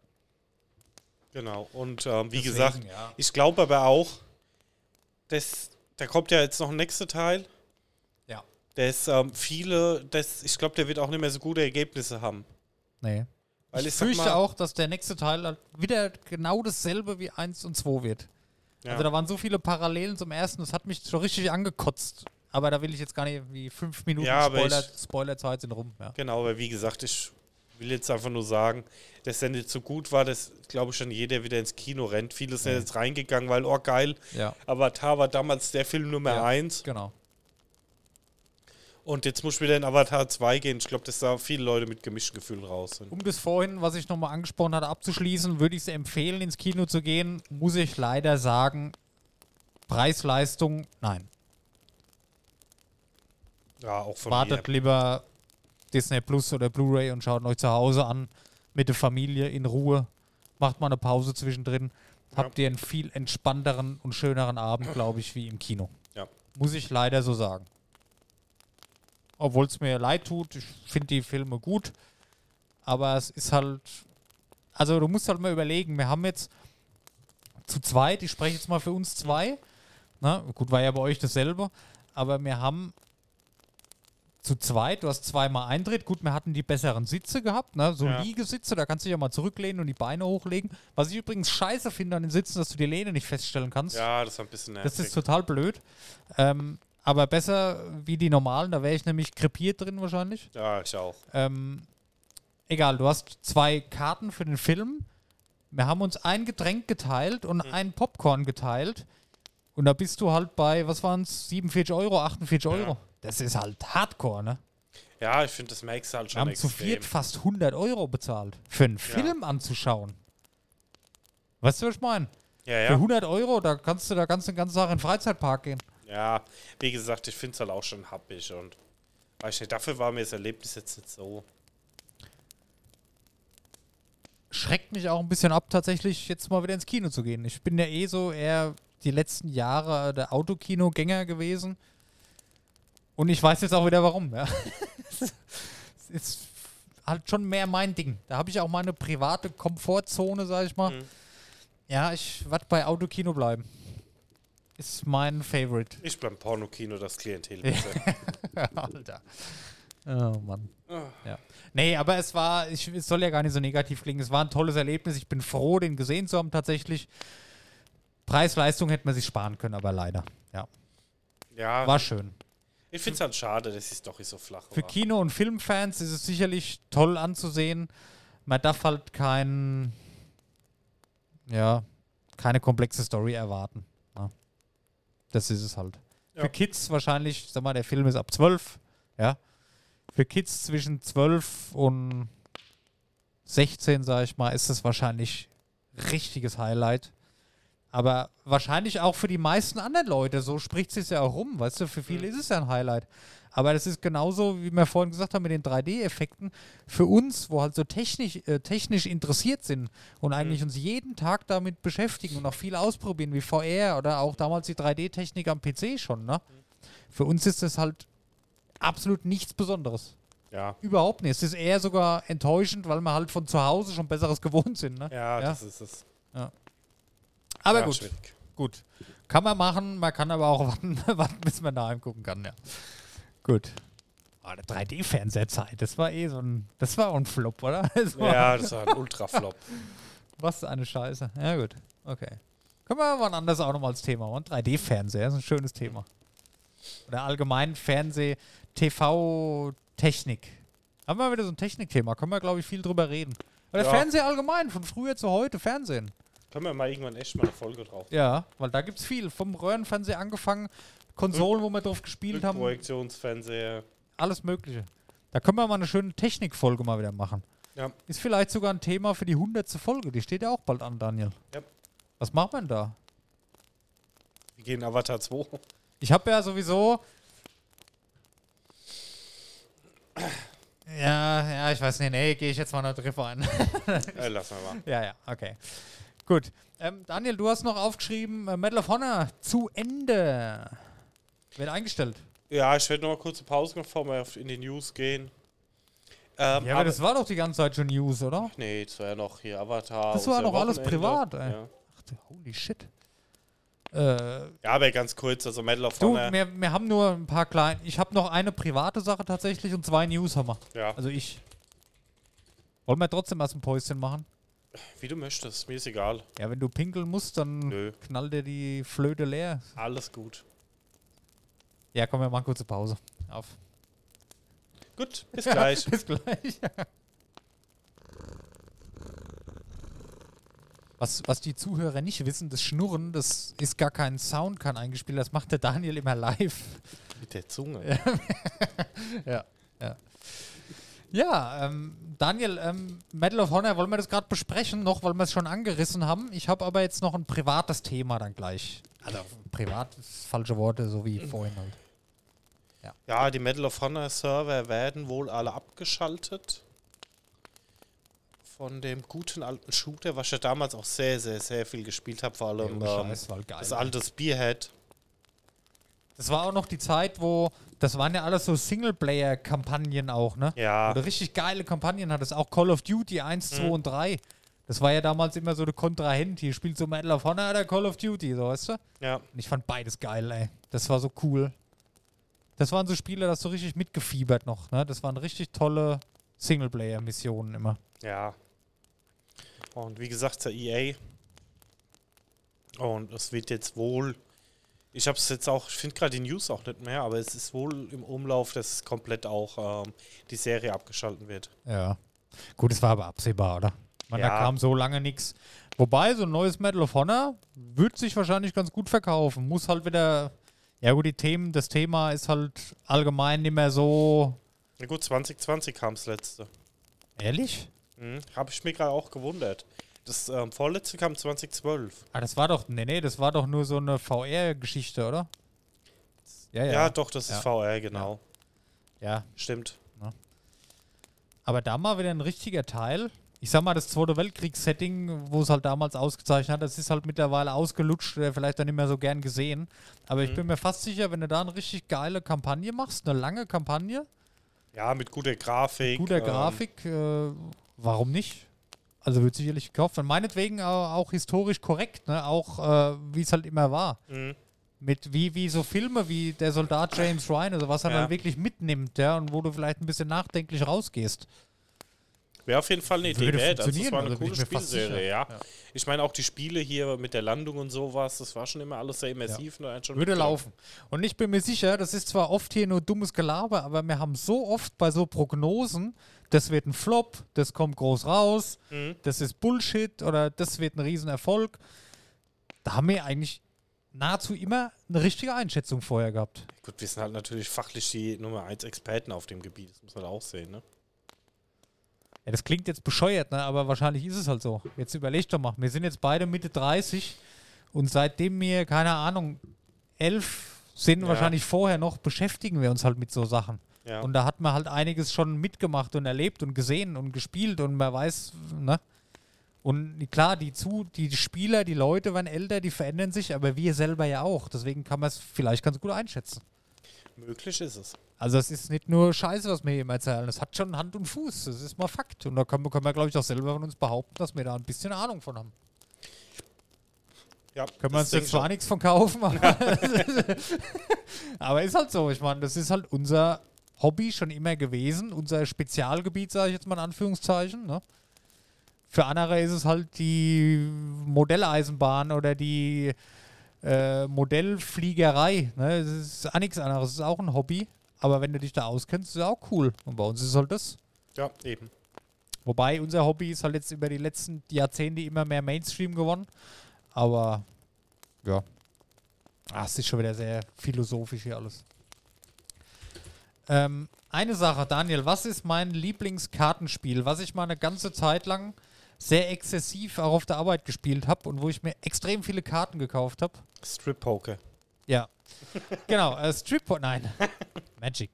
genau. Und ähm, wie
Deswegen,
gesagt,
ja.
ich glaube aber auch, dass, da kommt ja jetzt noch ein nächster Teil.
Ja.
Das ähm, viele, das, ich glaube, der wird auch nicht mehr so gute Ergebnisse haben.
Nee.
Weil
ich
ich
fürchte
mal-
auch, dass der nächste Teil halt wieder genau dasselbe wie 1 und 2 wird.
Ja.
Also da waren so viele Parallelen zum ersten, das hat mich schon richtig angekotzt. Aber da will ich jetzt gar nicht, wie fünf Minuten
Ja,
Spoiler,
ich-
Spoilerzeit sind rum. Ja.
Genau, aber wie gesagt, ich will jetzt einfach nur sagen, dass der nicht so gut war, dass, glaube ich, schon jeder wieder ins Kino rennt. Viele sind
Nee.
jetzt reingegangen, weil, oh geil,
ja,
Avatar war damals der Film Nummer
Ja.
1
genau.
und jetzt muss ich wieder in Avatar 2 gehen. Ich glaube, dass da viele Leute mit gemischten Gefühlen raus sind.
Um das vorhin, was ich nochmal angesprochen hatte, abzuschließen, würde ich es empfehlen, ins Kino zu gehen. Muss ich leider sagen, Preis-Leistung, nein.
Ja, auch von
Wartet
mir.
lieber Disney Plus oder Blu-ray und schaut euch zu Hause an mit der Familie in Ruhe. Macht mal eine Pause zwischendrin. Habt ihr einen viel entspannteren und schöneren Abend, glaube ich, wie im Kino.
Ja.
Muss ich leider so sagen. Obwohl es mir leid tut, ich finde die Filme gut. Aber es ist halt. Also, du musst halt mal überlegen, wir haben jetzt zu zweit, ich spreche jetzt mal für uns zwei. Na, gut, war ja bei euch dasselbe. Aber wir haben zu zweit, du hast zweimal Eintritt. Gut, wir hatten die besseren Sitze gehabt, ne? so
Ja.
Liegesitze, da kannst du dich ja mal zurücklehnen und die Beine hochlegen. Was ich übrigens scheiße finde an den Sitzen, dass du die Lehne nicht feststellen kannst.
Ja, das war ein bisschen nervig.
das ist total blöd. Ähm, aber besser wie die normalen, da wäre ich nämlich krepiert drin wahrscheinlich.
ja, ich auch.
Ähm, egal, du hast zwei Karten für den Film. Wir haben uns ein Getränk geteilt und ein Popcorn geteilt. Und da bist du halt bei, was waren es, 47 Euro, 48 Euro. Das ist halt Hardcore, ne?
Ja, ich finde, das merkst du halt
Wir
schon
haben
extrem.
zu viert fast 100 Euro bezahlt. Für einen Film anzuschauen. Weißt du, was ich meine?
Ja,
Für
ja.
100 Euro, da kannst du da du den ganzen Tag in den Freizeitpark gehen.
Ja, wie gesagt, ich finde es halt auch schon happig und weiß nicht, dafür war mir das Erlebnis jetzt nicht so.
schreckt mich auch ein bisschen ab, tatsächlich jetzt mal wieder ins Kino zu gehen. Ich bin ja eh so eher die letzten Jahre der Autokinogänger gewesen. Und ich weiß jetzt auch wieder warum. Ja. Es ist halt schon mehr mein Ding. Da habe ich auch meine private Komfortzone, sag ich mal.
Mhm.
Ja, ich werde bei Autokino bleiben. Ist mein Favorite.
Ich beim Pornokino das Klientel bitte.
Alter. Oh Mann.
Ah.
Ja. Nee, aber es war, ich, es soll ja gar nicht so negativ klingen. Es war ein tolles Erlebnis. Ich bin froh, den gesehen zu haben tatsächlich. Preis-Leistung hätte man sich sparen können, aber leider. Ja.
Ja,
War schön.
Ich finde es halt schade, dass es doch so flach
Für
war.
Kino- und Filmfans ist es sicherlich toll anzusehen. Man darf halt kein, ja, keine komplexe Story erwarten. Ja. Das ist es halt.
Ja.
Für Kids wahrscheinlich, sag mal, der Film ist ab 12. Ja. Für Kids zwischen 12 und 16, sag ich mal, ist es wahrscheinlich richtiges Highlight. Aber wahrscheinlich auch für die meisten anderen Leute, so spricht es ja auch rum, weißt du, für viele ist es ja ein Highlight. Aber das ist genauso, wie wir vorhin gesagt haben, mit den 3D-Effekten. Für uns, wo halt so technisch, äh, technisch interessiert sind und eigentlich uns jeden Tag damit beschäftigen und auch viel ausprobieren, wie VR oder auch damals die 3D-Technik am PC schon, ne? Für uns ist das halt absolut nichts Besonderes.
Ja,
Überhaupt nicht. Es ist eher sogar enttäuschend, weil wir halt von zu Hause schon Besseres gewohnt sind, ne?
ja,
Ja.
das ist es.
Aber
ja,
gut.
schwierig.
Gut. Kann man machen, man kann aber auch warten, warten bis man daheim gucken kann, ja. Gut. Oh, eine 3D-Fernsehzeit, das war eh so ein, das war ein Flop, oder? Das
Ja, das war ein Ultra-Flop.
Was eine Scheiße. Ja, gut. Okay. Können wir mal ein anderes auch nochmal als Thema machen. 3D-Fernseher ist ein schönes Thema. Oder allgemein Fernseh, TV, Technik. Haben wir wieder so ein Technikthema. Können wir, glaube ich, viel drüber reden. Oder
Ja.
Fernseher allgemein, von früher zu heute, Fernsehen.
Können wir mal irgendwann echt mal eine Folge drauf.
Ja, weil da gibt es viel. Vom Röhrenfernseher angefangen, Konsolen, wo wir drauf gespielt haben,
Projektionsfernseher.
alles Mögliche. Da können wir mal eine schöne Technikfolge mal wieder machen.
Ja.
Ist vielleicht sogar ein Thema für die 100. Folge. Die steht ja auch bald an, Daniel.
Ja.
Was macht man da?
Wir gehen Avatar 2.
Ich habe ja sowieso. Ja, ja, ich weiß nicht, nee, gehe ich jetzt mal noch drauf ein.
äh, wir mal.
ja, ja, okay. Gut. Ähm, Daniel, du hast noch aufgeschrieben, äh, Medal of Honor zu Ende. Wird eingestellt.
Ja, ich werde noch mal kurz eine Pause machen, bevor wir in die News gehen. Ähm,
Ja, aber das war doch die ganze Zeit schon News, oder?
Nee, das war ja noch hier Avatar.
Das war noch alles privat, ey.
Ja.
Ach holy shit. Äh,
ja, aber ganz kurz, also Medal of
du,
Honor.
wir, wir haben nur ein paar kleine. Ich habe noch eine private Sache tatsächlich und zwei News haben wir.
Ja,
Also ich. Wollen wir trotzdem erst ein Päuschen machen?
Wie du möchtest, mir ist egal.
Ja, wenn du pinkeln musst, dann
Nö,
knallt dir die Flöte leer.
alles gut.
Ja, komm, wir machen kurze Pause. Auf.
Gut, bis gleich.
Bis gleich. Was, was die Zuhörer nicht wissen, das Schnurren, das ist gar kein Sound, kein eingespielt, das macht der Daniel immer live.
Mit der Zunge.
Ja, ja. Ja, ähm, Daniel, ähm, Medal of Honor, wollen wir das gerade besprechen noch, weil wir es schon angerissen haben. Ich habe aber jetzt noch ein privates Thema dann gleich. Also privat ist falsche Worte, so wie vorhin halt.
Ja, die Medal of Honor Server werden wohl alle abgeschaltet. Von dem guten alten Shooter, was ich ja damals auch sehr, sehr, sehr viel gespielt habe. Vor allem ähm,
Scheiß,
das alte Spearhead.
Das war auch noch die Zeit, wo, das waren ja alles so Singleplayer-Kampagnen auch, ne?
Ja,
du richtig geile Kampagnen hattest, auch Call of Duty 1, 2
Mhm.
und 3. Das war ja damals immer so eine Kontrahent. Hier spielt so Medal of Honor oder Call of Duty, so weißt du?
ja.
Und ich fand beides geil, ey. Das war so cool. Das waren so Spiele, da hast du richtig mitgefiebert noch, ne? Das waren richtig tolle Singleplayer-Missionen immer.
Ja. Und wie gesagt, der EA. Und es wird jetzt wohl. Ich habe es jetzt auch, ich finde gerade die News auch nicht mehr, aber es ist wohl im Umlauf, dass es komplett auch ähm, die Serie abgeschalten wird.
Ja. Gut, es war aber absehbar, oder? Man, da
Ja.
kam so lange nichts. Wobei, so ein neues Medal of Honor wird sich wahrscheinlich ganz gut verkaufen. Muss halt wieder. Ja, gut, die Themen, das Thema ist halt allgemein nicht mehr so.
Na gut, 2020 kam das letzte.
Ehrlich?
Mhm. Habe ich mir gerade auch gewundert. Das ähm, vorletzte kam 2012.
Ah, das war doch. Nee, nee, das war doch nur so eine VR-Geschichte, oder? Ja,
Ja,
ja.
doch, das
Ja.
ist VR, genau.
ja.
Stimmt.
Aber da mal wieder ein richtiger Teil. Ich sag mal, das Zweite Weltkriegs-Setting, wo es halt damals ausgezeichnet hat, das ist halt mittlerweile ausgelutscht oder vielleicht dann nicht mehr so gern gesehen. Aber ich
Mhm.
bin mir fast sicher, wenn du da eine richtig geile Kampagne machst, eine lange Kampagne,
Ja, mit guter Grafik.
guter
ähm,
Grafik, äh, warum nicht? Also wird sicherlich gekauft. Und meinetwegen auch, auch historisch korrekt, ne? auch äh, wie es halt immer war.
Mhm.
Mit wie, wie so Filme wie der Soldat James Ryan, also was er
Ja.
dann wirklich mitnimmt, ja, und wo du vielleicht ein bisschen nachdenklich rausgehst.
Wäre auf jeden Fall eine Idee wert. Also, das war eine
also
coole Spielserie, ja.
Ja.
Ich meine, auch die Spiele hier mit der Landung und sowas, das war schon immer alles sehr immersiv. hat schon
Würde laufen. Und ich bin mir sicher, das ist zwar oft hier nur dummes Gelaber, aber wir haben so oft bei so Prognosen, das wird ein Flop, das kommt groß raus,
Mhm.
das ist Bullshit oder das wird ein Riesenerfolg. Da haben wir eigentlich nahezu immer eine richtige Einschätzung vorher gehabt.
Gut, wir sind halt natürlich fachlich die Nummer 1 Experten auf dem Gebiet. Das muss man auch sehen, ne?
Ja, das klingt jetzt bescheuert, ne? aber wahrscheinlich ist es halt so. Jetzt überleg doch mal, wir sind jetzt beide Mitte 30 und seitdem wir, keine Ahnung, elf sind,
Ja.
wahrscheinlich vorher noch, beschäftigen wir uns halt mit so Sachen.
Ja.
Und da hat man halt einiges schon mitgemacht und erlebt und gesehen und gespielt und man weiß, ne? Und klar, die, zu, die Spieler, die Leute werden älter, die verändern sich, aber wir selber ja auch. Deswegen kann man es vielleicht ganz gut einschätzen.
Möglich ist es.
Also es ist nicht nur Scheiße, was wir hier immer erzählen. Es hat schon Hand und Fuß. Das ist mal Fakt. Und da können, wir- können wir, glaube ich, auch selber von uns behaupten, dass wir da ein bisschen Ahnung von haben.
Ja,
Können wir uns jetzt zwar nichts von kaufen, aber, aber ist halt so. Ich meine, das ist halt unser Hobby schon immer gewesen, unser Spezialgebiet, sage ich jetzt mal in Anführungszeichen. Ne? Für andere ist es halt die Modelleisenbahn oder die äh, Modellfliegerei. Ne? Das ist auch nichts anderes. Das ist auch ein Hobby. Aber wenn du dich da auskennst, ist es auch cool. Und bei uns ist es halt das.
Ja, eben.
Wobei unser Hobby ist halt jetzt über die letzten Jahrzehnte immer mehr Mainstream geworden. Aber ja. Ah, es ist schon wieder sehr philosophisch hier alles. Ähm, eine Sache, Daniel, was ist mein Lieblingskartenspiel, was ich mal eine ganze Zeit lang sehr exzessiv auch auf der Arbeit gespielt habe und wo ich mir extrem viele Karten gekauft habe?
Strip Poker.
Ja. genau, äh, Strip, nein. Magic.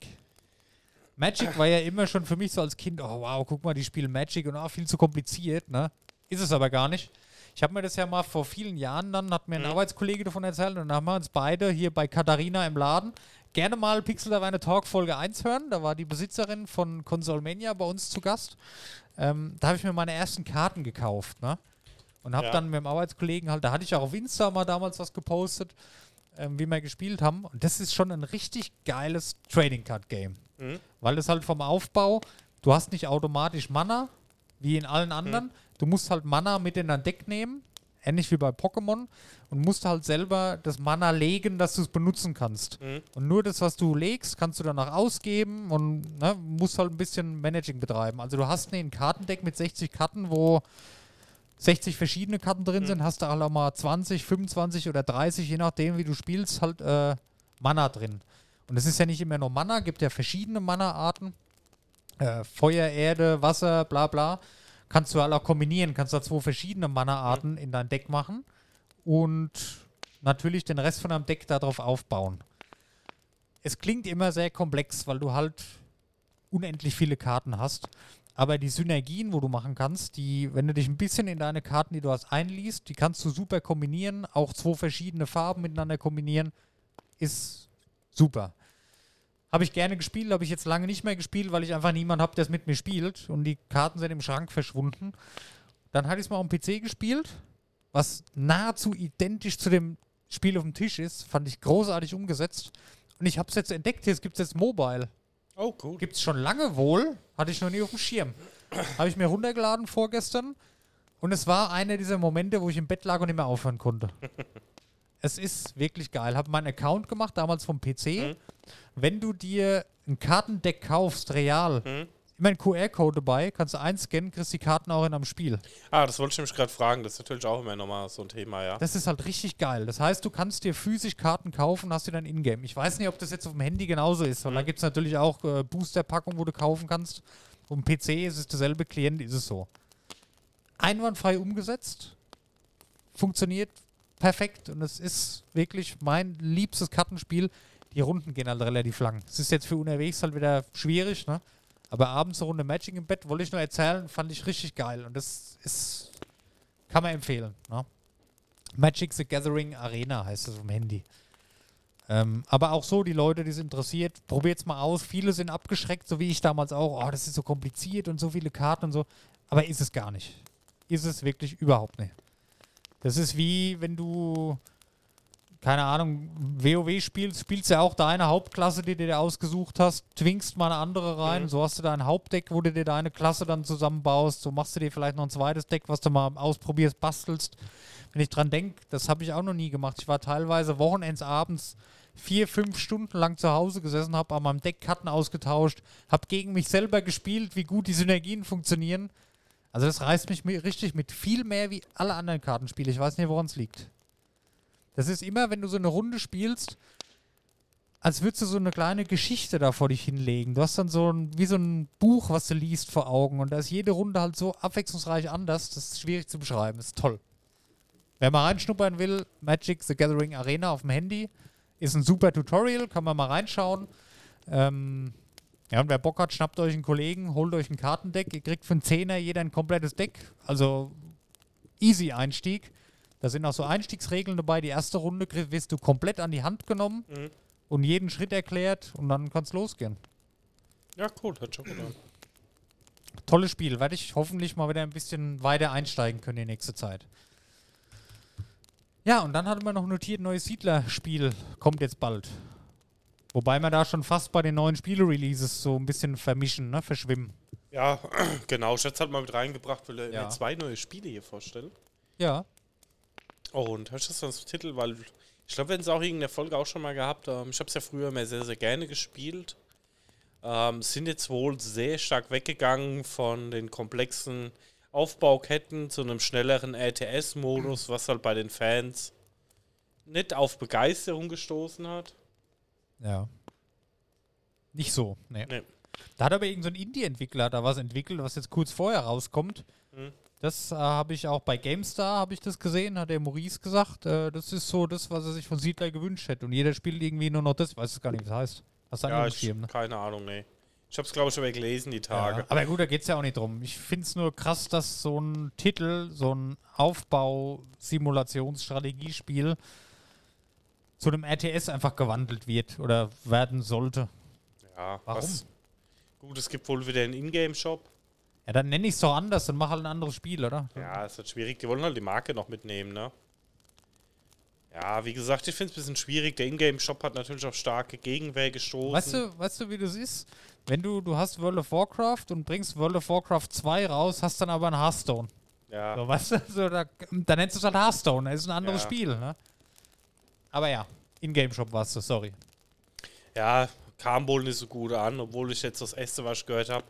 Magic war ja immer schon für mich so als Kind, oh wow, guck mal, die spielen Magic und auch viel zu kompliziert, ne? Ist es aber gar nicht. Ich habe mir das ja mal vor vielen Jahren dann, hat mir ein
Mhm.
Arbeitskollege davon erzählt und dann haben wir uns beide hier bei Katharina im Laden gerne mal Pixel eine Talk Folge 1 hören. Da war die Besitzerin von Consolmania bei uns zu Gast. Ähm, da habe ich mir meine ersten Karten gekauft, ne? Und habe
Ja.
dann mit dem Arbeitskollegen halt, da hatte ich auch auf Insta mal damals was gepostet, ähm, wie wir gespielt haben. Und das ist schon ein richtig geiles Trading Card Game.
Mhm.
Weil es halt vom Aufbau, du hast nicht automatisch Mana, wie in allen anderen. Du musst halt Mana mit in dein Deck nehmen, ähnlich wie bei Pokémon, und musst halt selber das Mana legen, dass du es benutzen kannst.
Mhm.
Und nur das, was du legst, kannst du danach ausgeben und ne, musst halt ein bisschen Managing betreiben. Also du hast ein Kartendeck mit 60 Karten, wo 60 verschiedene Karten drin sind, hast du halt auch mal 20, 25 oder 30, je nachdem, wie du spielst, halt äh, Mana drin. Und es ist ja nicht immer nur Mana, gibt ja verschiedene Mana-Arten. Äh, Feuer, Erde, Wasser, bla bla. Kannst du halt auch kombinieren, kannst da zwei verschiedene Mana-Arten in dein Deck machen und natürlich den Rest von deinem Deck darauf aufbauen. Es klingt immer sehr komplex, weil du halt unendlich viele Karten hast. Aber die Synergien, wo du machen kannst, die, wenn du dich ein bisschen in deine Karten, die du hast, einliest, die kannst du super kombinieren, auch zwei verschiedene Farben miteinander kombinieren, ist super. Habe ich gerne gespielt, habe ich jetzt lange nicht mehr gespielt, weil ich einfach niemanden habe, der es mit mir spielt und die Karten sind im Schrank verschwunden. Dann hatte ich es mal am PC gespielt, was nahezu identisch zu dem Spiel auf dem Tisch ist, fand ich großartig umgesetzt. Und ich habe es jetzt entdeckt, jetzt gibt es jetzt Mobile.
Oh, cool.
Gibt es schon lange wohl, hatte ich noch nie auf dem Schirm. Habe ich mir runtergeladen vorgestern und es war einer dieser Momente, wo ich im Bett lag und nicht mehr aufhören konnte. es ist wirklich geil. Habe meinen Account gemacht, damals vom PC.
Mhm.
Wenn du dir ein Kartendeck kaufst, real,
Mhm.
immer ein QR-Code dabei, kannst du einscannen, kriegst die Karten auch in einem Spiel.
Ah, das wollte ich nämlich gerade fragen. Das ist natürlich auch immer nochmal so ein Thema, ja.
Das ist halt richtig geil. Das heißt, du kannst dir physisch Karten kaufen, hast du dann Ingame. Ich weiß nicht, ob das jetzt auf dem Handy genauso ist, weil da gibt es natürlich auch äh, Booster-Packungen, wo du kaufen kannst. Auf dem PC ist es derselbe Klient, ist es so. Einwandfrei umgesetzt, funktioniert perfekt und es ist wirklich mein liebstes Kartenspiel. Die Runden gehen halt relativ lang. Es ist jetzt für unterwegs halt wieder schwierig, ne? Aber abends eine Runde Matching im Bett, wollte ich nur erzählen, fand ich richtig geil. Und das ist, kann man empfehlen, ne? Magic the Gathering Arena heißt es dem Handy. Ähm, aber auch so, die Leute, die es interessiert, probiert's mal aus. Viele sind abgeschreckt, so wie ich damals auch. Oh, das ist so kompliziert und so viele Karten und so. Aber ist es gar nicht. Ist es wirklich überhaupt nicht. Das ist wie, wenn du, keine Ahnung, WoW spielst, spielst ja auch deine Hauptklasse, die du dir ausgesucht hast, twingst mal eine andere rein.
Mhm.
So hast du dein Hauptdeck, wo du dir deine Klasse dann zusammenbaust. So machst du dir vielleicht noch ein zweites Deck, was du mal ausprobierst, bastelst wenn ich dran denke, das habe ich auch noch nie gemacht. Ich war teilweise wochenends abends vier, fünf Stunden lang zu Hause gesessen, habe an meinem Deck Karten ausgetauscht, habe gegen mich selber gespielt, wie gut die Synergien funktionieren. Also das reißt mich mi- richtig mit viel mehr wie alle anderen Kartenspiele. Ich weiß nicht, woran es liegt. Das ist immer, wenn du so eine Runde spielst, als würdest du so eine kleine Geschichte da vor dich hinlegen. Du hast dann so ein, wie so ein Buch, was du liest vor Augen. Und da ist jede Runde halt so abwechslungsreich anders. Das ist schwierig zu beschreiben. Das ist toll. Wer mal reinschnuppern will, Magic the Gathering Arena auf dem Handy ist ein super Tutorial, kann man mal reinschauen. Ähm, ja, und wer Bock hat, schnappt euch einen Kollegen, holt euch ein Kartendeck. Ihr kriegt für einen Zehner jeder ein komplettes Deck. Also easy Einstieg. Da sind auch so Einstiegsregeln dabei. Die erste Runde wirst du komplett an die Hand genommen
Mhm.
und jeden Schritt erklärt und dann kann es losgehen.
Ja, cool. Hört schon gut an.
Tolles Spiel. Werde ich hoffentlich mal wieder ein bisschen weiter einsteigen können in nächste Zeit. Ja, und dann hatte man noch notiert, neues Siedler-Spiel kommt jetzt bald. Wobei wir da schon fast bei den neuen Spiele-Releases so ein bisschen vermischen, ne? verschwimmen.
Ja, genau. Es halt mal mit reingebracht, will er
Ja.
mir zwei neue Spiele hier vorstellen.
Ja.
Oh, und hast du das als Titel? Weil ich glaube, wir hätten es auch in der Folge auch schon mal gehabt. Ähm, ich habe es ja früher immer sehr, sehr gerne gespielt. Ähm, sind jetzt wohl sehr stark weggegangen von den komplexen Aufbauketten zu einem schnelleren RTS-Modus, was halt bei den Fans nicht auf Begeisterung gestoßen hat.
Ja. Nicht so, ne.
Nee.
Da hat aber irgendein so ein Indie-Entwickler da was entwickelt, was jetzt kurz vorher rauskommt.
Mhm.
Das äh, habe ich auch bei GameStar, habe ich das gesehen, hat der Maurice gesagt. Äh, das ist so das, was er sich von Siedler gewünscht hätte. Und jeder spielt irgendwie nur noch das. Ich weiß es gar nicht, was das heißt. Was
Ja,
ja,
ich,
ne?
keine Ahnung, nee. Ich habe es, glaube ich, schon mal gelesen, die Tage.
Ja, aber gut, da geht es ja auch nicht drum. Ich finde es nur krass, dass so ein Titel, so ein Aufbau-Simulationsstrategiespiel zu einem RTS einfach gewandelt wird oder werden sollte.
Ja,
Warum?
Was? Gut, es gibt wohl wieder einen Ingame-Shop.
Ja, dann nenne ich es doch anders, dann mach halt ein anderes Spiel, oder?
Ja, ist halt schwierig. Die wollen halt die Marke noch mitnehmen, ne? Ja, wie gesagt, ich finde es ein bisschen schwierig. Der Ingame-Shop hat natürlich auf starke Gegenwehr gestoßen.
Weißt du, weißt du, wie das ist? Wenn du, du hast World of Warcraft und bringst World of Warcraft 2 raus, hast dann aber ein Hearthstone.
Ja,
So, weißt du, so, da, dann nennst du es halt Hearthstone, das ist ein anderes
Ja.
Spiel, ne? Aber ja, Ingame-Shop warst du, sorry.
ja, kam wohl nicht so gut an, obwohl ich jetzt das erste, was ich gehört habe,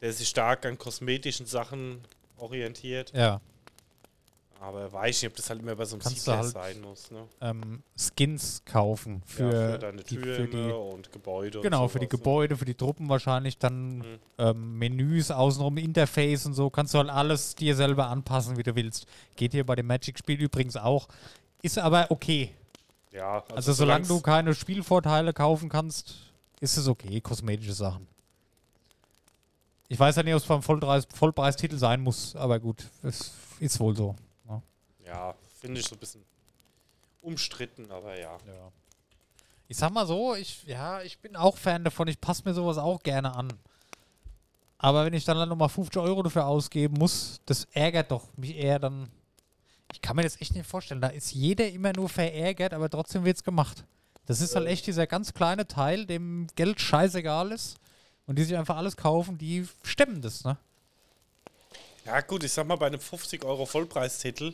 der sich stark an kosmetischen Sachen orientiert.
Ja.
Aber weiß nicht, ob das halt immer bei so einem
Kannst halt
sein muss, ne?
Ähm, Skins kaufen für,
ja, für deine
die,
Türme
für die
und Gebäude.
Genau,
und
für die
sowas, ne?
Gebäude, für die Truppen wahrscheinlich dann
Mhm.
ähm, Menüs, außenrum Interface und so. Kannst du halt alles dir selber anpassen, wie du willst. Geht hier bei dem Magic-Spiel übrigens auch. Ist aber okay.
Ja, also,
Also, solange du keine Spielvorteile kaufen kannst, ist es okay, kosmetische Sachen. Ich weiß ja nicht, ob es beim Vollpreis, Vollpreistitel sein muss, aber gut, es ist wohl so. Ja.
Ja, finde ich so ein bisschen umstritten, aber ja.
Ich sag mal so, ich, ja, ich bin auch Fan davon, ich passe mir sowas auch gerne an. Aber wenn ich dann, dann nochmal 50 Euro dafür ausgeben muss, das ärgert doch mich eher dann. Ich kann mir das echt nicht vorstellen. Da ist jeder immer nur verärgert, aber trotzdem wird es gemacht. Das ist halt echt dieser ganz kleine Teil, dem Geld scheißegal ist und die sich einfach alles kaufen, die stemmen das, ne?
Ja, gut, ich sag mal, bei einem 50 Euro Vollpreistitel,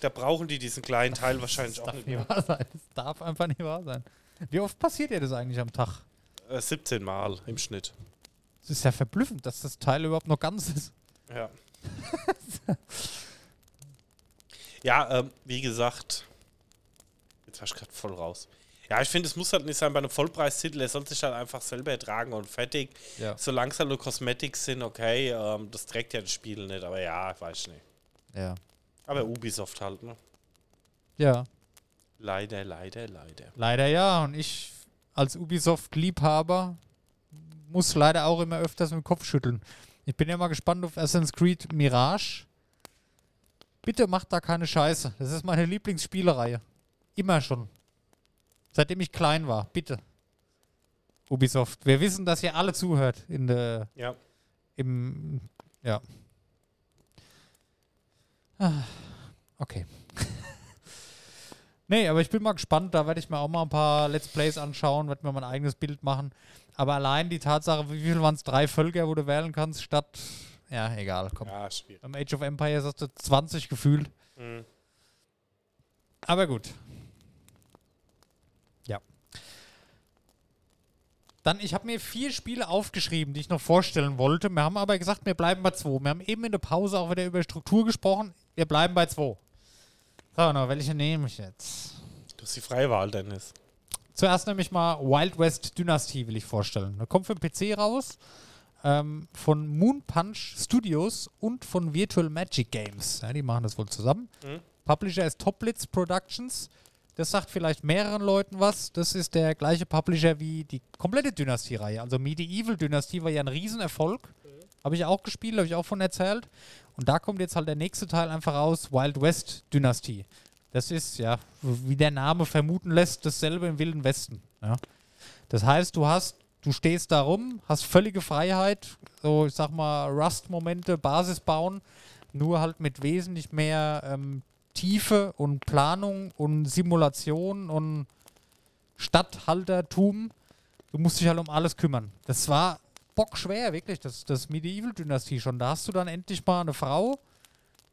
da brauchen die diesen kleinen Teil wahrscheinlich auch nicht
nicht
mehr.
wahr sein. Das darf einfach nicht wahr sein. Wie oft passiert dir das eigentlich am Tag?
Äh, 17 Mal im Schnitt.
Es ist ja verblüffend, dass das Teil überhaupt noch ganz ist.
Ja. ja, ähm, wie gesagt, jetzt war ich gerade voll raus. Ja, ich finde, es muss halt nicht sein bei einem Vollpreistitel, er soll sich halt einfach selber ertragen und fertig.
Ja.
Solange es halt nur Cosmetics sind, okay, ähm, das trägt ja das Spiel nicht, aber ja, weiß ich nicht.
Ja.
Aber Ubisoft halt, ne?
Ja.
Leider, leider, leider.
Leider ja. Und ich als Ubisoft-Liebhaber muss leider auch immer öfters mit dem Kopf schütteln. Ich bin ja mal gespannt auf Assassin's Creed Mirage. Bitte macht da keine Scheiße. Das ist meine Lieblingsspielereihe. Immer schon. Seitdem ich klein war. Bitte. Ubisoft. Wir wissen, dass ihr alle zuhört in der
Ja.
im ja. Ah, Okay. nee, aber ich bin mal gespannt. Da werde ich mir auch mal ein paar Let's Plays anschauen, werde mir mein eigenes Bild machen. Aber allein die Tatsache, wie viel waren es? Drei Völker, wo du wählen kannst, statt. Ja, egal, komm.
Ja, schwierig.
Beim Age of Empires hast du 20 gefühlt.
Mhm.
Aber gut. Dann, ich habe mir vier Spiele aufgeschrieben, die ich noch vorstellen wollte. Wir haben aber gesagt, wir bleiben bei zwei. Wir haben eben in der Pause auch wieder über Struktur gesprochen. Wir bleiben bei zwei. So, na, welche nehme ich jetzt?
Du hast die Freiwahl, Dennis.
Zuerst nämlich mal Wild West Dynasty will ich vorstellen. Da kommt für den PC raus. Ähm, von Moon Punch Studios und von Virtual Magic Games. Ja, die machen das wohl zusammen.
Mhm.
Publisher ist Toplitz Productions. Das sagt vielleicht mehreren Leuten was. Das ist der gleiche Publisher wie die komplette Dynastie-Reihe. Also Medieval Dynastie war ja ein Riesenerfolg. Habe ich auch gespielt, habe ich auch von erzählt. Und da kommt jetzt halt der nächste Teil einfach raus, Wild West Dynastie. Das ist, ja, wie der Name vermuten lässt, dasselbe im Wilden Westen. Ja. Das heißt, du hast, du stehst da rum, hast völlige Freiheit, so ich sag mal Rust-Momente, Basis bauen, nur halt mit wesentlich mehr ähm, Tiefe und Planung und Simulation und Stadthaltertum. Du musst dich halt um alles kümmern. Das war bockschwer, wirklich, das, das Medieval-Dynastie schon. Da hast du dann endlich mal eine Frau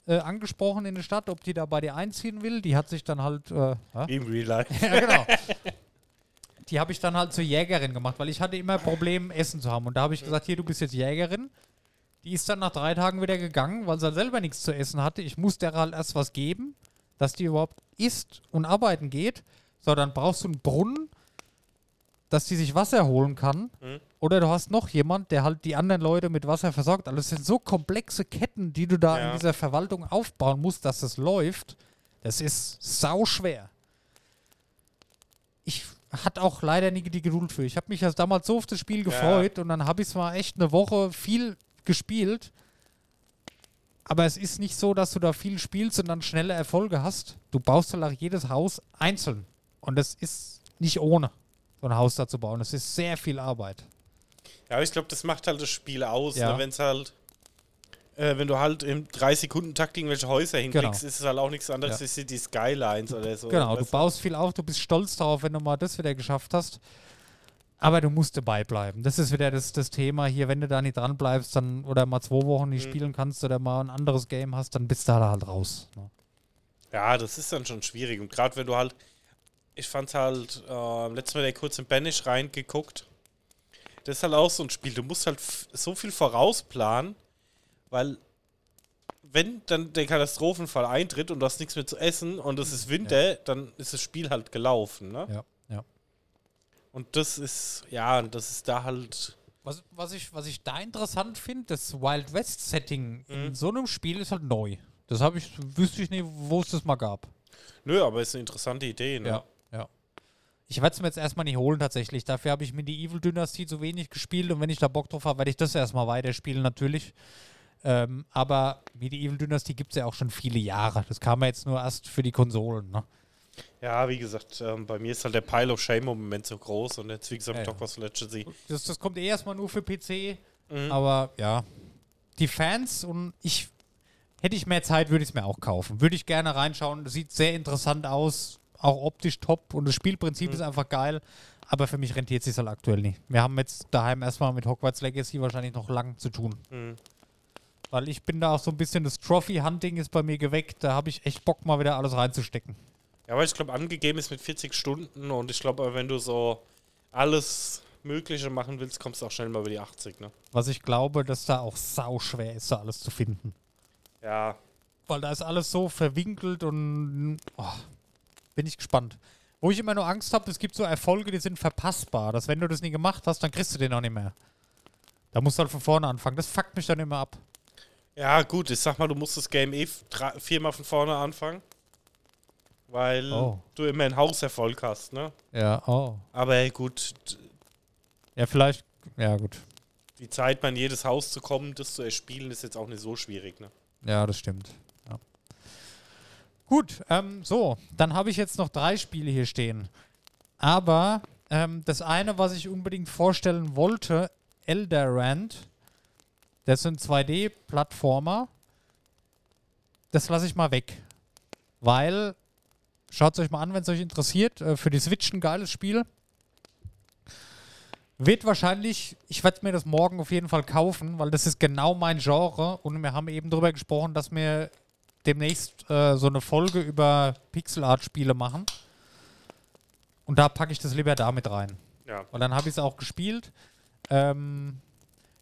äh, angesprochen in der Stadt, ob die da bei dir einziehen will. Die hat sich dann halt. Äh,
im Real Life.
ja, genau. Die habe ich dann halt zur Jägerin gemacht, weil ich hatte immer Probleme, Essen zu haben. Und da habe ich gesagt, hier, du bist jetzt Jägerin. Die ist dann nach drei Tagen wieder gegangen, weil sie halt selber nichts zu essen hatte. Ich musste der halt erst was geben, dass die überhaupt isst und arbeiten geht. So, dann brauchst du einen Brunnen, dass die sich Wasser holen kann.
Mhm.
Oder du hast noch jemand, der halt die anderen Leute mit Wasser versorgt. Also es sind so komplexe Ketten, die du da
Ja.
in dieser Verwaltung aufbauen musst, dass das läuft. Das ist sau schwer. Ich hat auch leider nie die Geduld für. Ich habe mich erst damals so auf das Spiel gefreut und dann habe ich es mal echt eine Woche viel gespielt. Aber es ist nicht so, dass du da viel spielst und dann schnelle Erfolge hast. Du baust halt auch jedes Haus einzeln. Und das ist nicht ohne, so ein Haus da zu bauen. Das ist sehr viel Arbeit.
Ja, aber ich glaube, das macht halt das Spiel aus,
Ja.
ne? wenn es halt, äh, wenn du halt im 3-Sekunden-Takt irgendwelche Häuser hinkriegst,
Genau.
ist es halt auch nichts anderes
Ja.
als die Skylines oder so.
Genau, du baust viel auf, du bist stolz darauf, wenn du mal das wieder geschafft hast. Aber du musst dabei bleiben. Das ist wieder das, das Thema hier, wenn du da nicht dran bleibst, dann oder mal zwei Wochen nicht
Mhm.
spielen kannst oder mal ein anderes Game hast, dann bist du da halt raus. Ne?
Ja, das ist dann schon schwierig. Und gerade wenn du halt, ich fand halt, äh, letztes Mal der kurz in Banish reingeguckt. Das ist halt auch so ein Spiel. Du musst halt so viel vorausplanen, weil wenn dann der Katastrophenfall eintritt und du hast nichts mehr zu essen und es ist Winter, dann ist das Spiel halt gelaufen. Ne?
Ja, ja.
Und das ist, ja, das ist da halt.
Was, was, ich, was ich da interessant finde, das Wild West-Setting in
Mhm.
so einem Spiel ist halt neu. Das habe ich, wüsste ich nicht, wo es das mal gab.
Nö, aber ist eine interessante Idee, ne?
Ja, ja. Ich werde es mir jetzt erstmal nicht holen tatsächlich. Dafür habe ich Medieval Dynasty zu wenig gespielt und wenn ich da Bock drauf habe, werde ich das erstmal weiterspielen natürlich. Ähm, aber Medieval Dynasty gibt es ja auch schon viele Jahre. Das kam ja jetzt nur erst für die Konsolen. Ne?
Ja, wie gesagt, ähm, bei mir ist halt der Pile of Shame im Moment so groß und jetzt, wie gesagt,
Ja, ja.
Hogwarts Legacy.
Das, das kommt eh erstmal nur für PC.
Mhm.
Aber ja, die Fans und ich, hätte ich mehr Zeit, würde ich es mir auch kaufen. Würde ich gerne reinschauen. Das sieht sehr interessant aus, auch optisch top und das Spielprinzip ist einfach geil. Aber für mich rentiert es sich halt aktuell nicht. Wir haben jetzt daheim erstmal mit Hogwarts Legacy wahrscheinlich noch lang zu tun.
Mhm.
Weil ich bin da auch so ein bisschen, das Trophy-Hunting ist bei mir geweckt. Da habe ich echt Bock, mal wieder alles reinzustecken.
Ja, weil ich glaube, angegeben ist mit 40 Stunden und ich glaube, wenn du so alles Mögliche machen willst, kommst du auch schnell mal über die 80, ne?
Was ich glaube, dass da auch sau schwer ist, da alles zu finden.
Ja,
Weil da ist alles so verwinkelt und oh, bin ich gespannt. Wo ich immer nur Angst habe, es gibt so Erfolge, die sind verpassbar. Dass wenn du das nie gemacht hast, dann kriegst du den auch nicht mehr. Da musst du halt von vorne anfangen. Das fuckt mich dann immer ab.
ja gut, ich sag mal, du musst das Game eh viermal von vorne anfangen, weil
Oh.
du immer einen Hauserfolg hast, ne?
Ja, oh.
Aber gut,
Ja, vielleicht. Ja, gut.
die Zeit, in jedes Haus zu kommen, das zu erspielen, ist jetzt auch nicht so schwierig, ne?
Ja, das stimmt. Ja. Gut, ähm, so, dann habe ich jetzt noch drei Spiele hier stehen. Aber ähm, das eine, was ich unbedingt vorstellen wollte, Elderand, das sind 2D-Plattformer. Das lasse ich mal weg. Weil, schaut es euch mal an, wenn es euch interessiert, äh, für die Switch ein geiles Spiel. Wird wahrscheinlich, ich werde mir das morgen auf jeden Fall kaufen, weil das ist genau mein Genre und wir haben eben darüber gesprochen, dass wir demnächst äh, so eine Folge über Pixel-Art-Spiele machen. Und da packe ich das lieber damit rein.
Ja.
Und dann habe ich es auch gespielt. Ähm,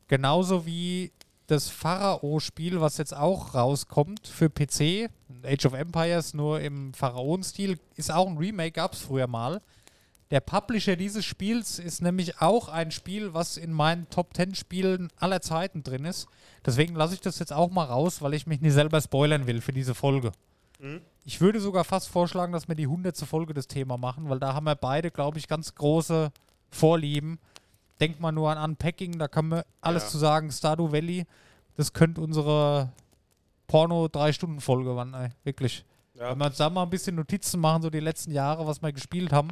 genauso wie das Pharao-Spiel, was jetzt auch rauskommt für PC. Age of Empires nur im Pharaon-Stil. Ist auch ein Remake, gab es früher mal. Der Publisher dieses Spiels ist nämlich auch ein Spiel, was in meinen Top 10 Spielen aller Zeiten drin ist. Deswegen lasse ich das jetzt auch mal raus, weil ich mich nicht selber spoilern will für diese Folge.
Mhm.
Ich würde sogar fast vorschlagen, dass wir die 100. Folge das Thema machen, weil da haben wir beide, glaube ich, ganz große Vorlieben. Denk mal nur an Unpacking, da kann man alles
Ja.
zu sagen. Stardew Valley, das könnte unsere Porno-3-Stunden-Folge werden, ey. Wirklich.
Ja.
Wenn wir uns da mal ein bisschen Notizen machen, so die letzten Jahre, was wir gespielt haben.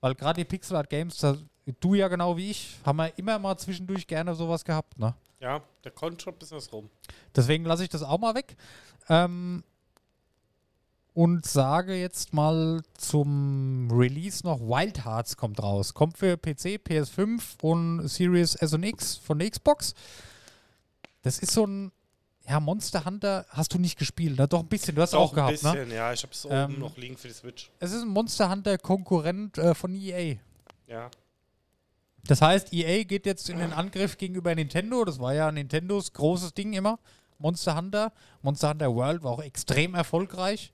Weil gerade die Pixel Art Games, da, du ja genau wie ich, haben wir immer mal zwischendurch gerne sowas gehabt, ne?
ja, der Contract ist was rum.
Deswegen lasse ich das auch mal weg. Ähm, und sage jetzt mal zum Release noch Wild Hearts kommt raus. Kommt für PC, PS5 und Series S und X von der Xbox. Das ist so ein ja, Monster Hunter hast du nicht gespielt, ne? Doch ein bisschen, du hast auch
ein
gehabt, ne?
bisschen, ja. Ich habe es oben
Ähm,
noch liegen für die Switch.
Es ist ein Monster Hunter Konkurrent äh, von EA.
Ja.
Das heißt, EA geht jetzt in den Angriff gegenüber Nintendo. Das war ja Nintendos großes Ding immer. Monster Hunter. Monster Hunter World war auch extrem erfolgreich,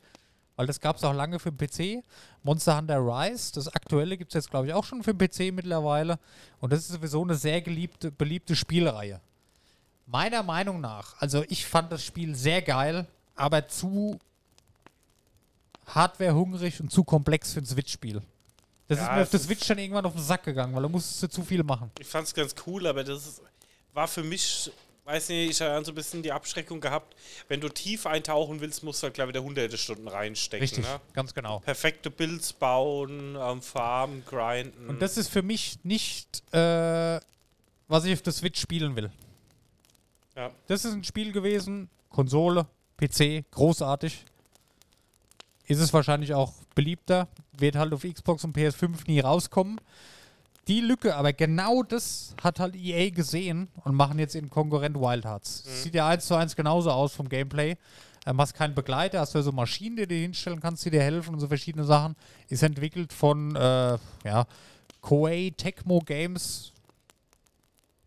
weil das gab es auch lange für den PC. Monster Hunter Rise, das aktuelle gibt es jetzt, glaube ich, auch schon für den PC mittlerweile. Und das ist sowieso eine sehr geliebte, beliebte Spielreihe. Meiner Meinung nach, also ich fand das Spiel sehr geil, aber zu hardwarehungrig und zu komplex für ein Switch-Spiel. Das
Ja,
ist mir auf der Switch dann irgendwann auf den Sack gegangen, weil da musstest du zu viel machen.
Ich fand es ganz cool, aber das ist, war für mich, weiß nicht, ich habe so ein bisschen die Abschreckung gehabt, wenn du tief eintauchen willst, musst du halt gleich wieder hunderte Stunden reinstecken.
Richtig,
Ne?
ganz genau.
Perfekte Builds bauen, ähm, farmen, grinden.
Und das ist für mich nicht, äh, was ich auf der Switch spielen will.
ja.
Das ist ein Spiel gewesen, Konsole, PC, großartig. Ist es wahrscheinlich auch beliebter, wird halt auf Xbox und PS5 nie rauskommen. Die Lücke, aber genau das hat halt EA gesehen und machen jetzt in Konkurrent Wild Hearts. Sieht ja eins zu eins genauso aus vom Gameplay. Ähm, hast keinen Begleiter, hast ja so Maschinen, die du dir hinstellen kannst, die dir helfen und so verschiedene Sachen. Ist entwickelt von äh, ja, Koei Tecmo Games,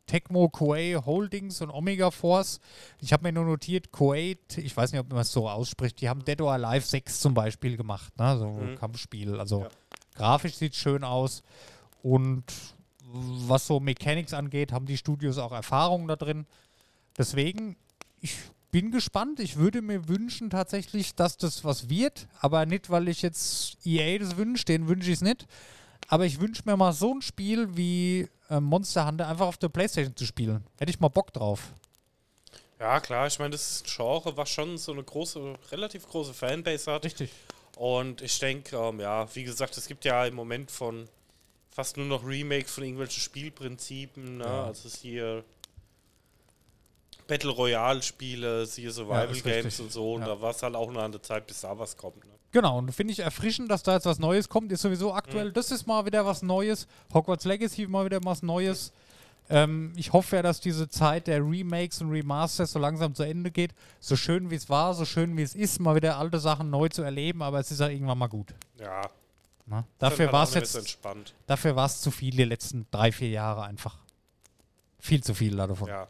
Tecmo, Koei Holdings und Omega Force. Ich habe mir nur notiert, Koei, ich weiß nicht, ob man es so ausspricht, die haben Dead or Alive 6 zum Beispiel gemacht, ne? so ein
Mhm.
Kampfspiel. Also
Ja.
grafisch sieht schön aus und was so Mechanics angeht, haben die Studios auch Erfahrungen da drin. Deswegen, ich bin gespannt. Ich würde mir wünschen tatsächlich, dass das was wird, aber nicht, weil ich jetzt EA das wünsche, den wünsche ich es nicht. Aber ich wünsche mir mal so ein Spiel wie äh, Monster Hunter einfach auf der Playstation zu spielen. Hätte ich mal Bock drauf.
ja, klar, ich meine, das ist ein Genre, was schon so eine große, relativ große Fanbase hat.
Richtig.
Und ich denke, ähm, ja, wie gesagt, es gibt ja im Moment von fast nur noch Remakes von irgendwelchen Spielprinzipen. Ne?
Ja.
Also es ist hier Battle Royale-Spiele, siehe Survival
ist
Games und so. Und
Ja.
da war es halt auch noch an der Zeit, bis da was kommt. Ne?
Genau, und finde ich erfrischend, dass da jetzt was Neues kommt. Ist sowieso aktuell. Das ist mal wieder was Neues. Hogwarts Legacy mal wieder was Neues. Ähm, ich hoffe ja, dass diese Zeit der Remakes und Remasters so langsam zu Ende geht. So schön wie es war, so schön wie es ist, mal wieder alte Sachen neu zu erleben, aber es ist ja irgendwann mal gut.
Ja,
Ne?
dann
Dafür war es jetzt,
entspannt.
dafür war es zu viel die letzten drei, vier Jahre einfach. Viel zu viel davon.
Ja.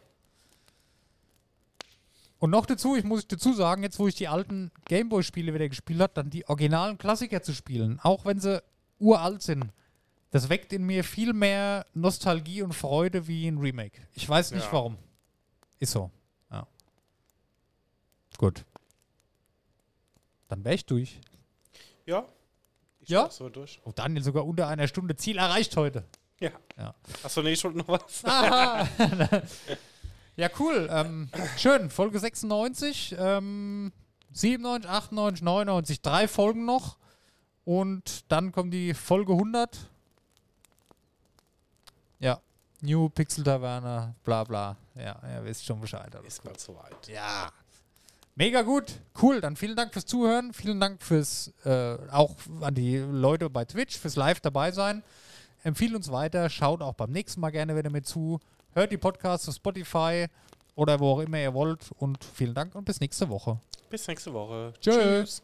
Und noch dazu, ich muss dazu sagen, jetzt wo ich die alten Gameboy-Spiele wieder gespielt habe, dann die originalen Klassiker zu spielen, auch wenn sie uralt sind, das weckt in mir viel mehr Nostalgie und Freude wie ein Remake. Ich weiß nicht
Ja.
warum. Ist so. Ja. Gut. Dann wäre ich durch.
Ja. Ich
Ja?
So durch.
Oh, Daniel, sogar unter einer Stunde. Ziel erreicht heute.
Ja.
Ja.
Achso, nee, ich wollte noch was.
Ja, cool. Ähm, schön. Folge 96, ähm, 97, 98, 99. Drei Folgen noch. Und dann kommt die Folge 100. Ja. New Pixel Taverne, bla bla. Ja, ihr wisst schon Bescheid.
Ist mal soweit.
ja. Mega gut. Cool. Dann vielen Dank fürs Zuhören. Vielen Dank fürs, äh, auch an die Leute bei Twitch, fürs Live dabei sein. Empfiehlt uns weiter. Schaut auch beim nächsten Mal gerne wieder mit zu. Hört die Podcasts auf Spotify oder wo auch immer ihr wollt. Und vielen Dank und bis nächste Woche.
Bis nächste Woche.
Tschüss.